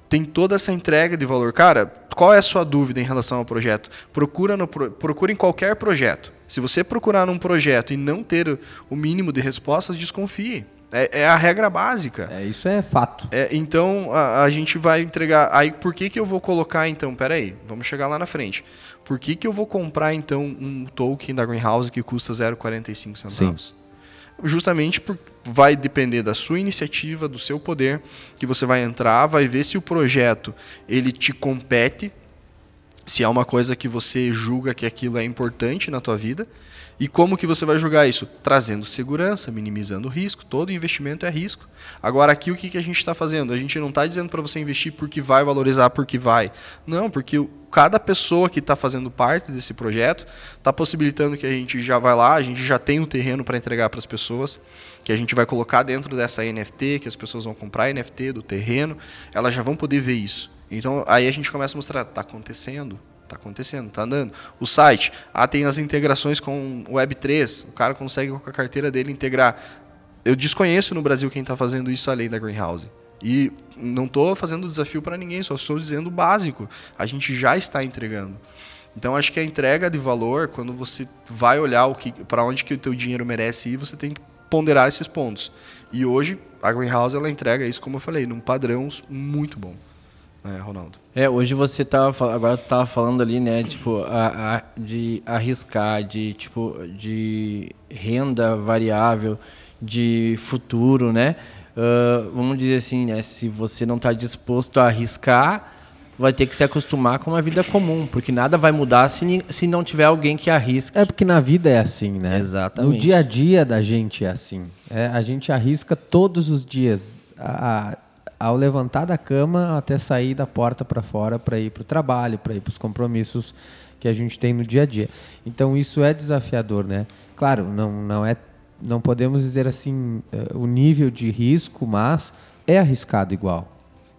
tem toda essa entrega de valor. Cara, qual é a sua dúvida em relação ao projeto? Procura, no, procura em qualquer projeto. Se você procurar num projeto e não ter o mínimo de respostas, desconfie. É, é a regra básica. É, isso é fato. É, então a, a, gente vai entregar. Aí por que, que eu vou colocar então? Pera aí, vamos chegar lá na frente. Por que, que eu vou comprar então um token da Greenhouse que custa 0,45 centavos? Sim. Justamente por, vai depender da sua iniciativa, do seu poder, que você vai entrar, vai ver se o projeto ele te compete, se é uma coisa que você julga que aquilo é importante na tua vida. E como que você vai julgar isso? Trazendo segurança, minimizando o risco. Todo investimento é risco. Agora, aqui o que, que a gente está fazendo? A gente não está dizendo para você investir porque vai valorizar, porque vai. Não, porque cada pessoa que está fazendo parte desse projeto está possibilitando que a gente já vai lá, a gente já tem o um terreno para entregar para as pessoas, que a gente vai colocar dentro dessa NFT, que as pessoas vão comprar NFT do terreno, elas já vão poder ver isso. Então aí a gente começa a mostrar, está acontecendo, Está acontecendo, está andando. O site, ah, tem as integrações com o Web3, o cara consegue com a carteira dele integrar. Eu desconheço no Brasil quem está fazendo isso além da Greenhouse. E não estou fazendo desafio para ninguém, só estou dizendo o básico. A gente já está entregando. Então acho que a entrega de valor, quando você vai olhar o que, para onde que o teu dinheiro merece ir, você tem que ponderar esses pontos. E hoje a Greenhouse ela entrega isso, como eu falei, num padrão muito bom né, Ronaldo? É, hoje você tava agora tava falando ali, né, tipo, a, a, de arriscar, de tipo, de renda variável, de futuro, né? Uh, vamos dizer assim, né, se você não está disposto a arriscar, vai ter que se acostumar com uma vida comum, porque nada vai mudar se, se não tiver alguém que arrisque. É porque na vida é assim, né? Exatamente. No dia a dia da gente é assim. É, a gente arrisca todos os dias. A, a ao levantar da cama até sair da porta para fora para ir para o trabalho, para ir para os compromissos que a gente tem no dia a dia. Então isso é desafiador, né? Claro, não, não é, não podemos dizer assim uh, o nível de risco, mas é arriscado igual.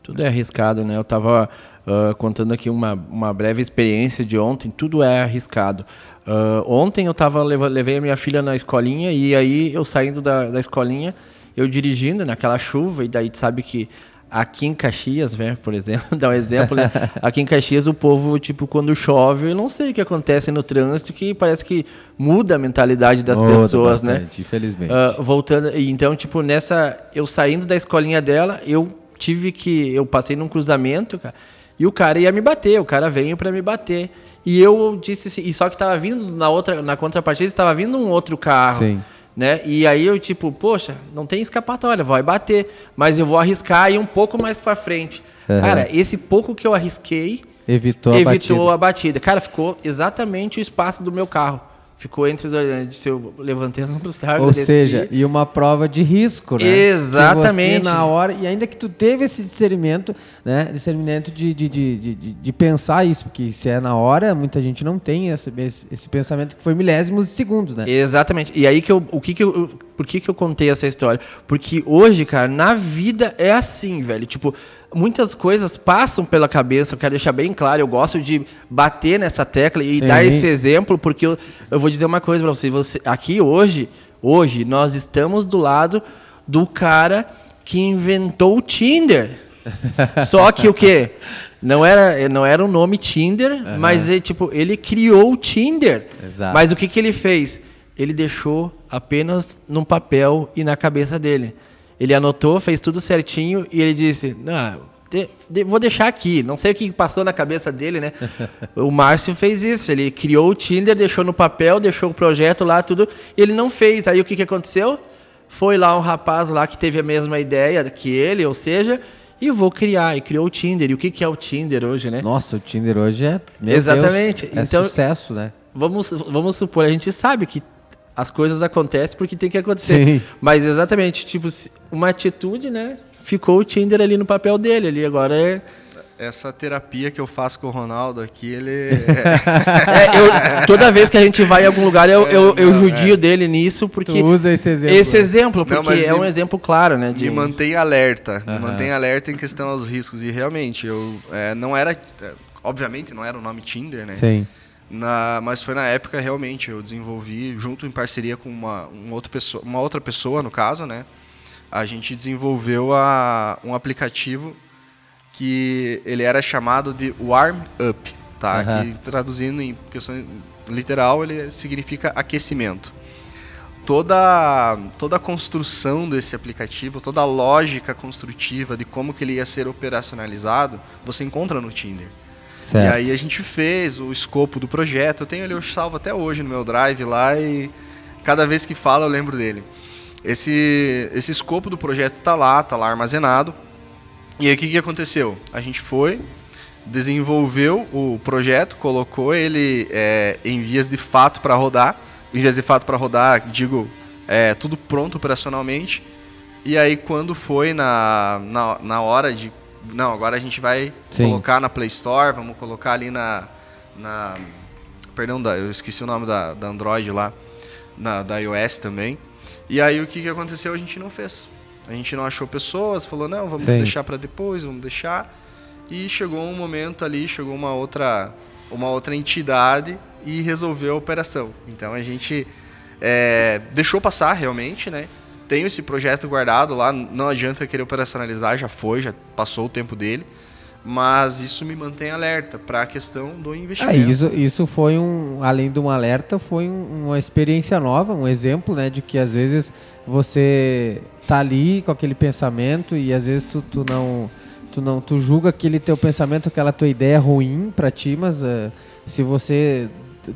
Tudo é arriscado, né? Eu estava uh, contando aqui uma, uma breve experiência de ontem. Tudo é arriscado. Uh, ontem eu tava levei a minha filha na escolinha e aí eu saindo da, da escolinha eu dirigindo naquela chuva e daí tu sabe que Aqui em Caxias, né, por exemplo, dar um exemplo, né? Aqui em Caxias o povo, tipo, quando chove, eu não sei o que acontece no trânsito, que parece que muda a mentalidade das muda pessoas, né? bastante, né? Infelizmente. Uh, voltando, então, tipo, nessa, eu saindo da escolinha dela, eu tive que, eu passei num cruzamento, cara, e o cara ia me bater, o cara veio para me bater. E eu disse assim, e só que tava vindo na outra, na contrapartida, estava vindo um outro carro. Sim né? E aí eu tipo, poxa, não tem escapatória, vai bater, mas eu vou arriscar ir um pouco mais para frente. Uhum. Cara, esse pouco que eu arrisquei evitou, a, evitou batida. a batida. Cara, ficou exatamente o espaço do meu carro ficou entre os de seu levantando para o Ou seja, e uma prova de risco, né? Exatamente. na hora e ainda que tu teve esse discernimento, né? Discernimento de, de, de, de, de pensar isso, porque se é na hora, muita gente não tem esse, esse, esse pensamento que foi milésimos de segundos, né? Exatamente. E aí que eu, o que que eu, por que que eu contei essa história? Porque hoje, cara, na vida é assim, velho. Tipo, muitas coisas passam pela cabeça, eu quero deixar bem claro, eu gosto de bater nessa tecla e Sim. dar esse exemplo, porque eu, eu vou dizer uma coisa para você, você, aqui hoje, hoje nós estamos do lado do cara que inventou o Tinder. Só que o quê? Não era, não era o nome Tinder, uhum. mas ele, tipo, ele criou o Tinder. Exato. Mas o que, que ele fez? Ele deixou apenas num papel e na cabeça dele. Ele anotou, fez tudo certinho e ele disse: Não, de, de, vou deixar aqui. Não sei o que passou na cabeça dele, né? o Márcio fez isso. Ele criou o Tinder, deixou no papel, deixou o projeto lá, tudo. E ele não fez. Aí o que, que aconteceu? Foi lá um rapaz lá que teve a mesma ideia que ele, ou seja, e vou criar. E criou o Tinder. E o que, que é o Tinder hoje, né? Nossa, o Tinder hoje é. Exatamente. Deus, é então, sucesso, né? Vamos, vamos supor, a gente sabe que as coisas acontecem porque tem que acontecer. Sim. Mas exatamente, tipo, uma atitude, né? Ficou o Tinder ali no papel dele ali, agora é essa terapia que eu faço com o Ronaldo aqui, ele. é, eu, toda vez que a gente vai em algum lugar, eu, eu, eu judio é. dele nisso, porque. Tu usa esse exemplo. Esse exemplo, porque não, é me, um exemplo claro, né? De... Me mantém alerta. Uhum. Me mantém alerta em questão aos riscos. E realmente, eu é, não era. É, obviamente, não era o nome Tinder, né? Sim. Na, mas foi na época realmente eu desenvolvi junto em parceria com uma, uma, outra pessoa, uma outra pessoa no caso, né? A gente desenvolveu a, um aplicativo que ele era chamado de warm up, tá? Aham. Que traduzindo em questão literal, ele significa aquecimento. Toda, toda a construção desse aplicativo, toda a lógica construtiva de como que ele ia ser operacionalizado, você encontra no Tinder. Certo. E aí a gente fez o escopo do projeto. Eu tenho ele eu salvo até hoje no meu drive lá e cada vez que falo eu lembro dele. Esse, esse escopo do projeto tá lá, tá lá armazenado. E aí o que, que aconteceu? A gente foi, desenvolveu o projeto, colocou ele é, em vias de fato para rodar. Em vias de fato para rodar, digo, é, tudo pronto operacionalmente. E aí quando foi na, na, na hora de. Não, agora a gente vai Sim. colocar na Play Store, vamos colocar ali na. na perdão, da, eu esqueci o nome da, da Android lá, na, da iOS também. E aí o que, que aconteceu? A gente não fez. A gente não achou pessoas, falou, não, vamos Sim. deixar para depois, vamos deixar. E chegou um momento ali, chegou uma outra, uma outra entidade e resolveu a operação. Então a gente é, deixou passar realmente, né? Tenho esse projeto guardado lá, não adianta querer operacionalizar, já foi, já passou o tempo dele. Mas isso me mantém alerta para a questão do Ah, investimento. isso, isso foi um, além de um alerta, foi um- uma experiência nova, um exemplo, né, de que às vezes você tá ali com aquele pensamento e às vezes tu, tu não, tu não, tu julga aquele teu pensamento, aquela tua ideia ruim para ti, mas eh, se você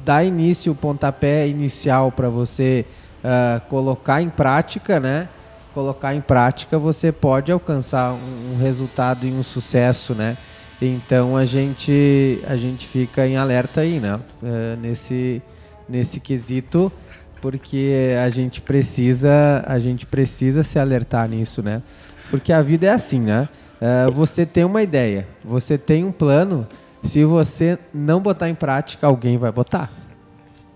dá início, o pontapé inicial para você ah, colocar em prática, né, colocar em prática, você pode alcançar um, um resultado e um sucesso, né? Então a gente a gente fica em alerta aí, né? Eh, nesse nesse quesito, porque a gente precisa a gente precisa se alertar nisso, né? Porque a vida é assim, né? Eh, você tem uma ideia, você tem um plano. Se você não botar em prática, alguém vai botar.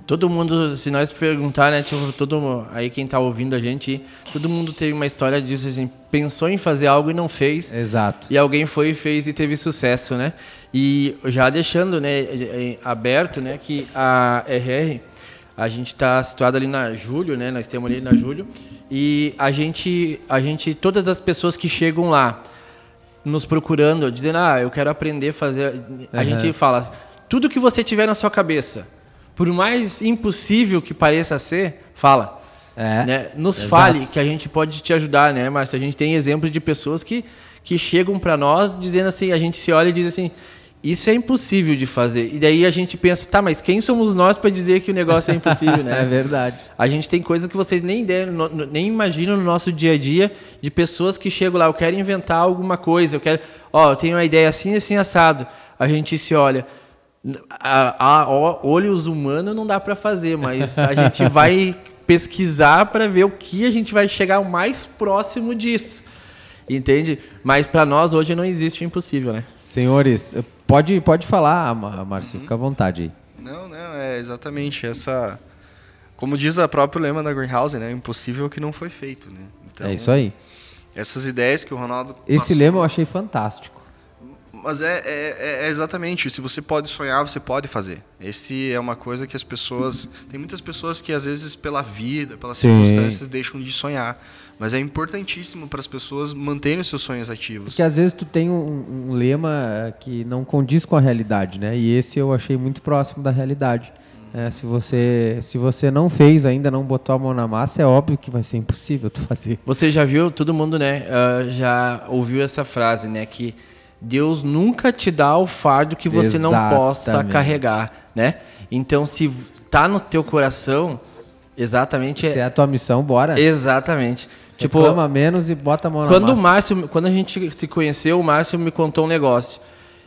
Todo mundo, se nós perguntar, né, tipo, todo aí quem tá ouvindo a gente, todo mundo teve uma história disso assim, pensou em fazer algo e não fez. Exato. E alguém foi e fez e teve sucesso, né? E já deixando, né, eh, aberto, né, que a RR, a gente está situado ali na Júlio, né? Nós temos ali na Júlio e a gente, a gente, todas as pessoas que chegam lá nos procurando, dizendo, ah, eu quero aprender a fazer, a gente fala, tudo que você tiver na sua cabeça, por mais impossível que pareça ser, fala. É, né? Nos exato. fale que a gente pode te ajudar, né, Márcio? A gente tem exemplos de pessoas que, que chegam para nós dizendo assim, a gente se olha e diz assim, isso é impossível de fazer. E daí a gente pensa, tá, mas quem somos nós para dizer que o negócio é impossível, né? É verdade. A gente tem coisas que vocês nem nem imaginam no nosso dia a dia de pessoas que chegam lá, eu quero inventar alguma coisa, eu quero, ó, eu tenho uma ideia assim, assim assado. A gente se olha, a, a- olhos humanos não dá para fazer, mas a gente vai pesquisar para ver o que a gente vai chegar o mais próximo disso. Entende? Mas para nós hoje não existe o impossível, né? Senhores, pode, pode falar, Márcio, fica à vontade aí. Não, não, é exatamente essa. Como diz a próprio lema da Greenhouse, né? Impossível que não foi feito, né? Então, é isso aí. Essas ideias que o Ronaldo. Esse passou- lema eu achei fantástico. Mas é, é, é- é exatamente. Se você pode sonhar, você pode fazer. Esse é uma coisa que as pessoas. Tem muitas pessoas que, às vezes, pela vida, pelas Sim. circunstâncias, deixam de sonhar. Mas é importantíssimo para as pessoas manterem os seus sonhos ativos. Porque às vezes tu tem um, um lema eh, que não condiz com a realidade, né? E esse eu achei muito próximo da realidade. É, se, você, se você não fez ainda, não botou a mão na massa, é óbvio que vai ser impossível tu fazer. Você já viu, todo mundo, né, ah, já ouviu essa frase, né, que Deus nunca te dá o fardo que você não possa Exatamente. carregar, né? Então, se tá no teu coração, exatamente Se é a tua missão, bora. exatamente. Tipo, Reclama menos e bota a mão na quando o massa. Márcio, quando a gente se conheceu, o Márcio me contou um negócio.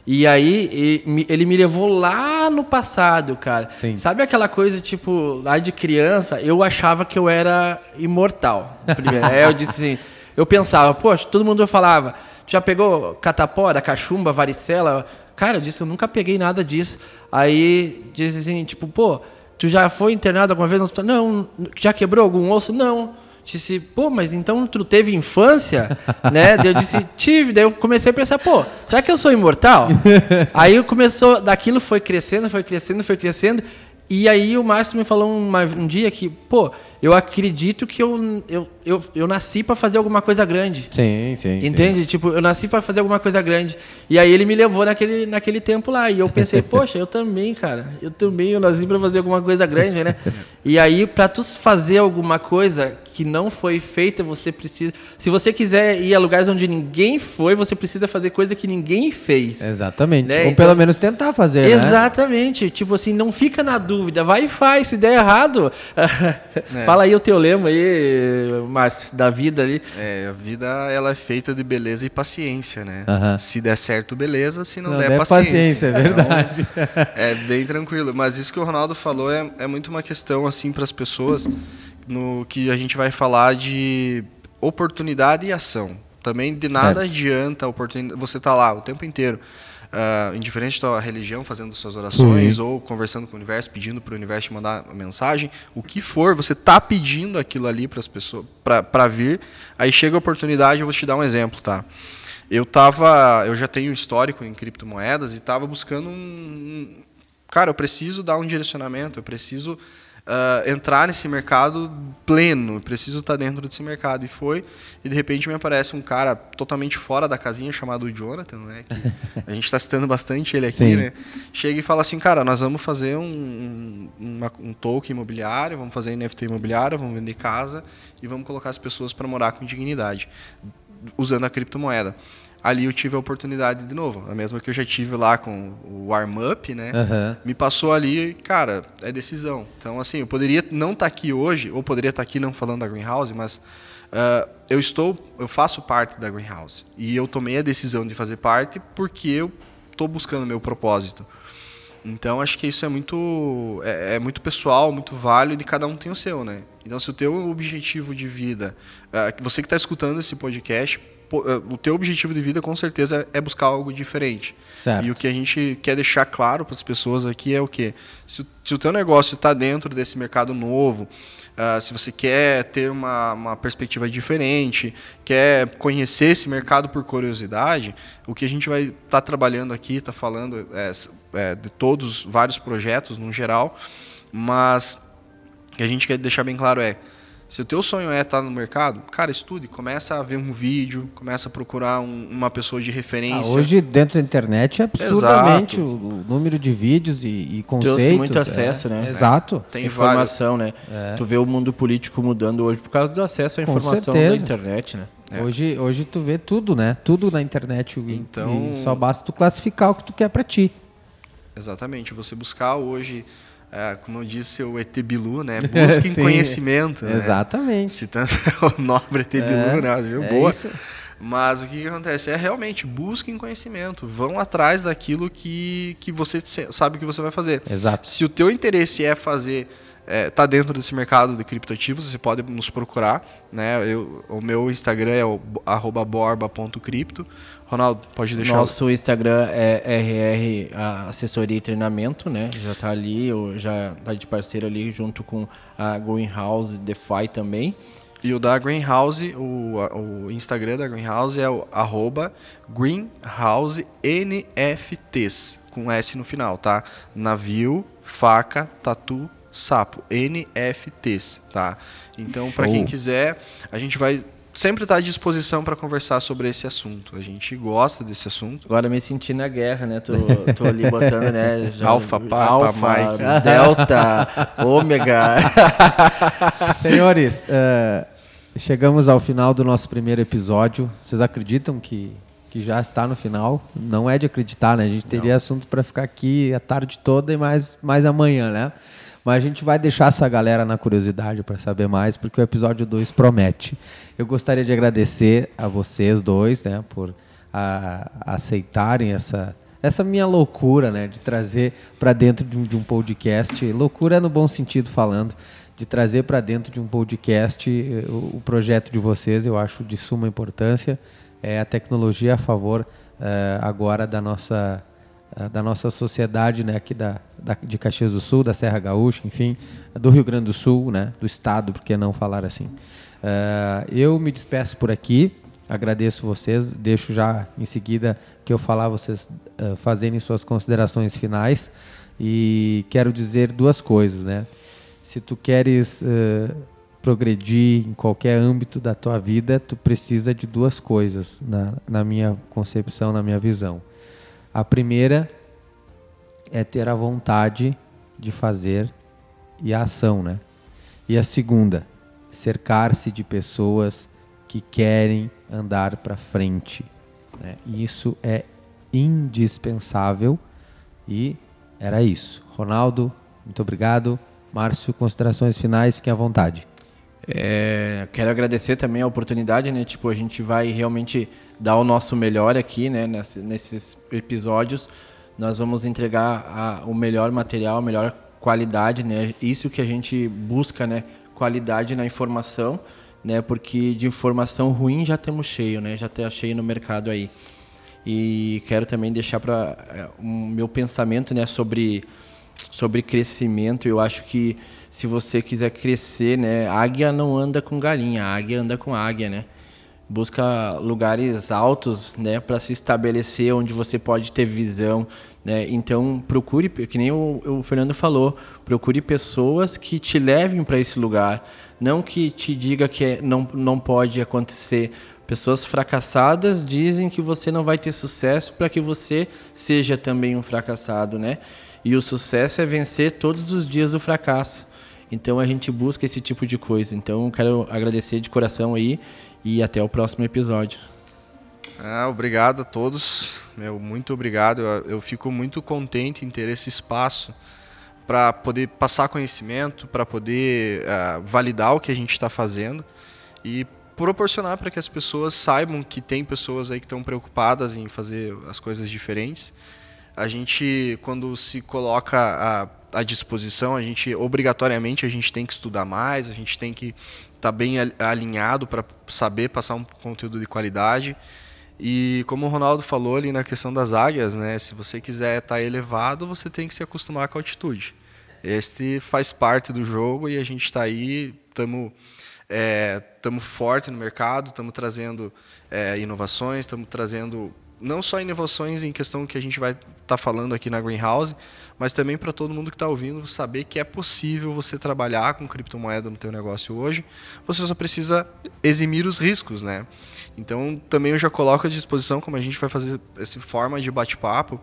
E aí ele me levou lá no passado, cara. Sim. Sabe aquela coisa tipo lá de criança? Eu achava que eu era imortal. Primeiro. Aí eu disse assim, eu pensava, poxa, todo mundo falava, já pegou catapora, cachumba, varicela? Cara, eu disse, eu nunca peguei nada disso. Aí disse assim, tipo, pô, tu já foi internado alguma vez no hospital? Não. Já quebrou algum osso? Não. Disse, pô, mas então tu teve infância? né? Daí eu disse, tive. Daí eu comecei a pensar, pô, será que eu sou imortal? aí começou, daquilo foi crescendo, foi crescendo, foi crescendo. E aí o Márcio me falou uma- um dia que, pô, eu acredito que eu, eu eu, eu nasci para fazer alguma coisa grande. Sim, sim. Entende? Sim. Tipo, eu nasci para fazer alguma coisa grande. E aí ele me levou naquele, naquele tempo lá. E eu pensei, poxa, eu também, cara. Eu também, eu nasci para fazer alguma coisa grande, né? E aí, para tu fazer alguma coisa que não foi feita, você precisa. Se você quiser ir a lugares onde ninguém foi, você precisa fazer coisa que ninguém fez. Exatamente. Né? Ou Então- pelo menos tentar fazer, né? Exatamente. Tipo assim, não fica na dúvida. Vai e faz. Se der errado. Fala aí o teu lema aí, Márcio, da vida ali. É, a vida ela é feita de beleza e paciência, né? Se der certo, beleza. Se não, Não der, der paciência. paciência, é verdade. Então, é bem tranquilo. Mas isso que o Ronaldo falou é, é muito uma questão assim para as pessoas no que a gente vai falar de oportunidade e ação. Também de nada Certo. adianta a oportunidade. Você tá lá o tempo inteiro. Ah, indiferente da religião, fazendo suas orações ou conversando com o universo, pedindo para o universo te mandar uma mensagem, o que for, você tá pedindo aquilo ali para as pessoas, para vir. Aí chega a oportunidade, eu vou te dar um exemplo, tá? Eu tava, eu já tenho histórico em criptomoedas e estava buscando um, um- cara, eu preciso dar um direcionamento, eu preciso ah, entrar nesse mercado pleno, preciso estar dentro desse mercado e foi e de repente me aparece um cara totalmente fora da casinha chamado Jonathan, né? Que a gente está citando bastante ele aqui, Sim. né? Chega e fala assim, cara, nós vamos fazer um, um, uma- um token imobiliário, vamos fazer NFT imobiliário, vamos vender casa e vamos colocar as pessoas para morar com dignidade usando a criptomoeda. Ali eu tive a oportunidade de novo, a mesma que eu já tive lá com o Warm Up, né? Aham. Me passou ali, e, cara, é decisão. Então, assim, eu poderia não estar aqui hoje, ou poderia estar aqui não falando da Greenhouse, mas ah, eu estou, eu faço parte da Greenhouse. E eu tomei a decisão de fazer parte porque eu estou buscando meu propósito. Então acho que isso é muito é, é muito pessoal, muito válido e cada um tem o seu, né? Então se o teu objetivo de vida, que você que está escutando esse podcast, o teu objetivo de vida com certeza é buscar algo diferente. Certo. E o que a gente quer deixar claro para as pessoas aqui é o quê? Se, o- se o teu negócio está dentro desse mercado novo, ah, se você quer ter uma, uma perspectiva diferente, quer conhecer esse mercado por curiosidade, o que a gente vai estar trabalhando aqui, está falando é, é, de todos, vários projetos no geral, mas o que a gente quer deixar bem claro é, se o teu sonho é estar no mercado, cara, estude, começa a ver um vídeo, começa a procurar um- uma pessoa de Ah, referência. hoje, dentro da internet, é absurdamente o, o número de vídeos e, e conceitos. Muito é. acesso, né? Exato. Tem vários. informação, né? Tu vê o mundo político mudando hoje por causa do acesso à informação da internet, né? Hoje, hoje tu vê tudo, né? Tudo na internet. Então- e só basta tu classificar o que tu quer pra ti. Exatamente. Você buscar hoje, é, como eu disse, o ET Bilu, né? Busquem Sim. conhecimento. né? Exatamente. Citando o nobre ET É, Bilu, né? Viu? é Boa. isso. Mas o que, que acontece? É realmente, busquem conhecimento. Vão atrás daquilo que, que você sabe que você vai fazer. Exato. Se o teu interesse é fazer, é, tá dentro desse mercado de criptoativos, você pode nos procurar, né? Eu, o meu Instagram é borba.cripto. Ronaldo, pode deixar. o- Nosso Instagram é RR Assessoria e Treinamento, né? Já tá ali, já tá de parceiro ali junto com a Greenhouse DeFi também. E o da Greenhouse, o, o Instagram da Greenhouse é o arroba GreenhouseNFTs, com S no final, tá? Navio, faca, tatu, sapo, NFTs, tá? Então, para quem quiser, a gente vai sempre estar à disposição para conversar sobre esse assunto. A gente gosta desse assunto. Agora me senti na guerra, né? Tô, tô ali botando, né? Alfa, Papa, Alfa, Mike. Delta, Ômega. Senhores, eh, chegamos ao final do nosso primeiro episódio. Vocês acreditam que, que já está no final? Não é de acreditar, né? A gente teria assunto para ficar aqui a tarde toda e mais, mais amanhã, né? Mas a gente vai deixar essa galera na curiosidade para saber mais, porque o episódio 2 promete. Eu gostaria de agradecer a vocês dois, né, por a- aceitarem essa, essa minha loucura, né, de trazer para dentro de um, de um podcast, loucura no bom sentido falando, de trazer para dentro de um podcast eh, o, o projeto de vocês, eu acho de suma importância, é a tecnologia a favor eh, agora da nossa da nossa sociedade, né, aqui da, da- de Caxias do Sul, da Serra Gaúcha, enfim, do Rio Grande do Sul, né, do estado, por que não falar assim. Eh, eu me despeço por aqui, agradeço vocês, deixo já em seguida que eu falar vocês eh, fazerem suas considerações finais e quero dizer duas coisas, né. Se tu queres eh, progredir em qualquer âmbito da tua vida, tu precisa de duas coisas, na, na minha concepção, na minha visão. A primeira é ter a vontade de fazer e a ação, né? E a segunda, cercar-se de pessoas que querem andar para frente. Né? Isso é indispensável e era isso. Ronaldo, muito obrigado. Márcio, considerações finais, fiquem à vontade. É, quero agradecer também a oportunidade, né? Tipo, a gente vai realmente dar o nosso melhor aqui, né? nesses episódios, nós vamos entregar a, o melhor material, a melhor qualidade, né? Isso que a gente busca, né? Qualidade na informação, né? Porque de informação ruim já temos cheio, né? Já está cheio no mercado aí. E quero também deixar para é, o um meu pensamento, né? Sobre sobre crescimento. Eu acho que se você quiser crescer, né? Águia não anda com galinha, águia anda com águia, né? Busca lugares altos, né, para se estabelecer onde você pode ter visão, né? Então procure, que nem o, o Fernando falou, procure pessoas que te levem para esse lugar, não que te diga que é, não não pode acontecer. Pessoas fracassadas dizem que você não vai ter sucesso para que você seja também um fracassado, né? E o sucesso é vencer todos os dias o fracasso. Então a gente busca esse tipo de coisa. Então quero agradecer de coração aí e até o próximo episódio. Ah, obrigado a todos, meu, muito obrigado. Eu, eu fico muito contente em ter esse espaço para poder passar conhecimento, para poder uh, validar o que a gente está fazendo e proporcionar para que as pessoas saibam que tem pessoas aí que estão preocupadas em fazer as coisas diferentes. A gente, quando se coloca à, à disposição, a gente obrigatoriamente a gente tem que estudar mais, a gente tem que tá bem alinhado para saber passar um conteúdo de qualidade. E como o Ronaldo falou ali na questão das águias, né, se você quiser estar tá elevado, você tem que se acostumar com a altitude. Este faz parte do jogo e a gente está aí, estamos é, estamos forte no mercado, estamos trazendo é, inovações, estamos trazendo não só inovações em questão que a gente vai estar tá falando aqui na Greenhouse, mas também para todo mundo que está ouvindo saber que é possível você trabalhar com criptomoeda no teu negócio hoje. Você só precisa eximir os riscos, né? Então também eu já coloco à disposição como a gente vai fazer essa forma de bate-papo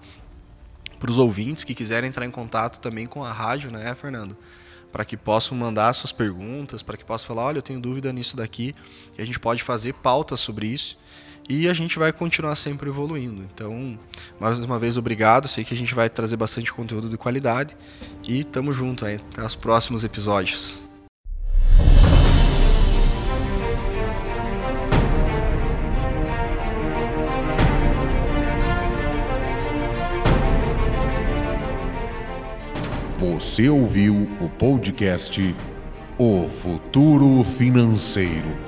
para os ouvintes que quiserem entrar em contato também com a rádio, né, Fernando? Para que possam mandar suas perguntas, para que possam falar, olha, eu tenho dúvida nisso daqui, e a gente pode fazer pautas sobre isso e a gente vai continuar sempre evoluindo. Então, mais uma vez, obrigado. Sei que a gente vai trazer bastante conteúdo de qualidade e tamo junto aí. Até os próximos episódios. Você ouviu o podcast O Futuro Financeiro.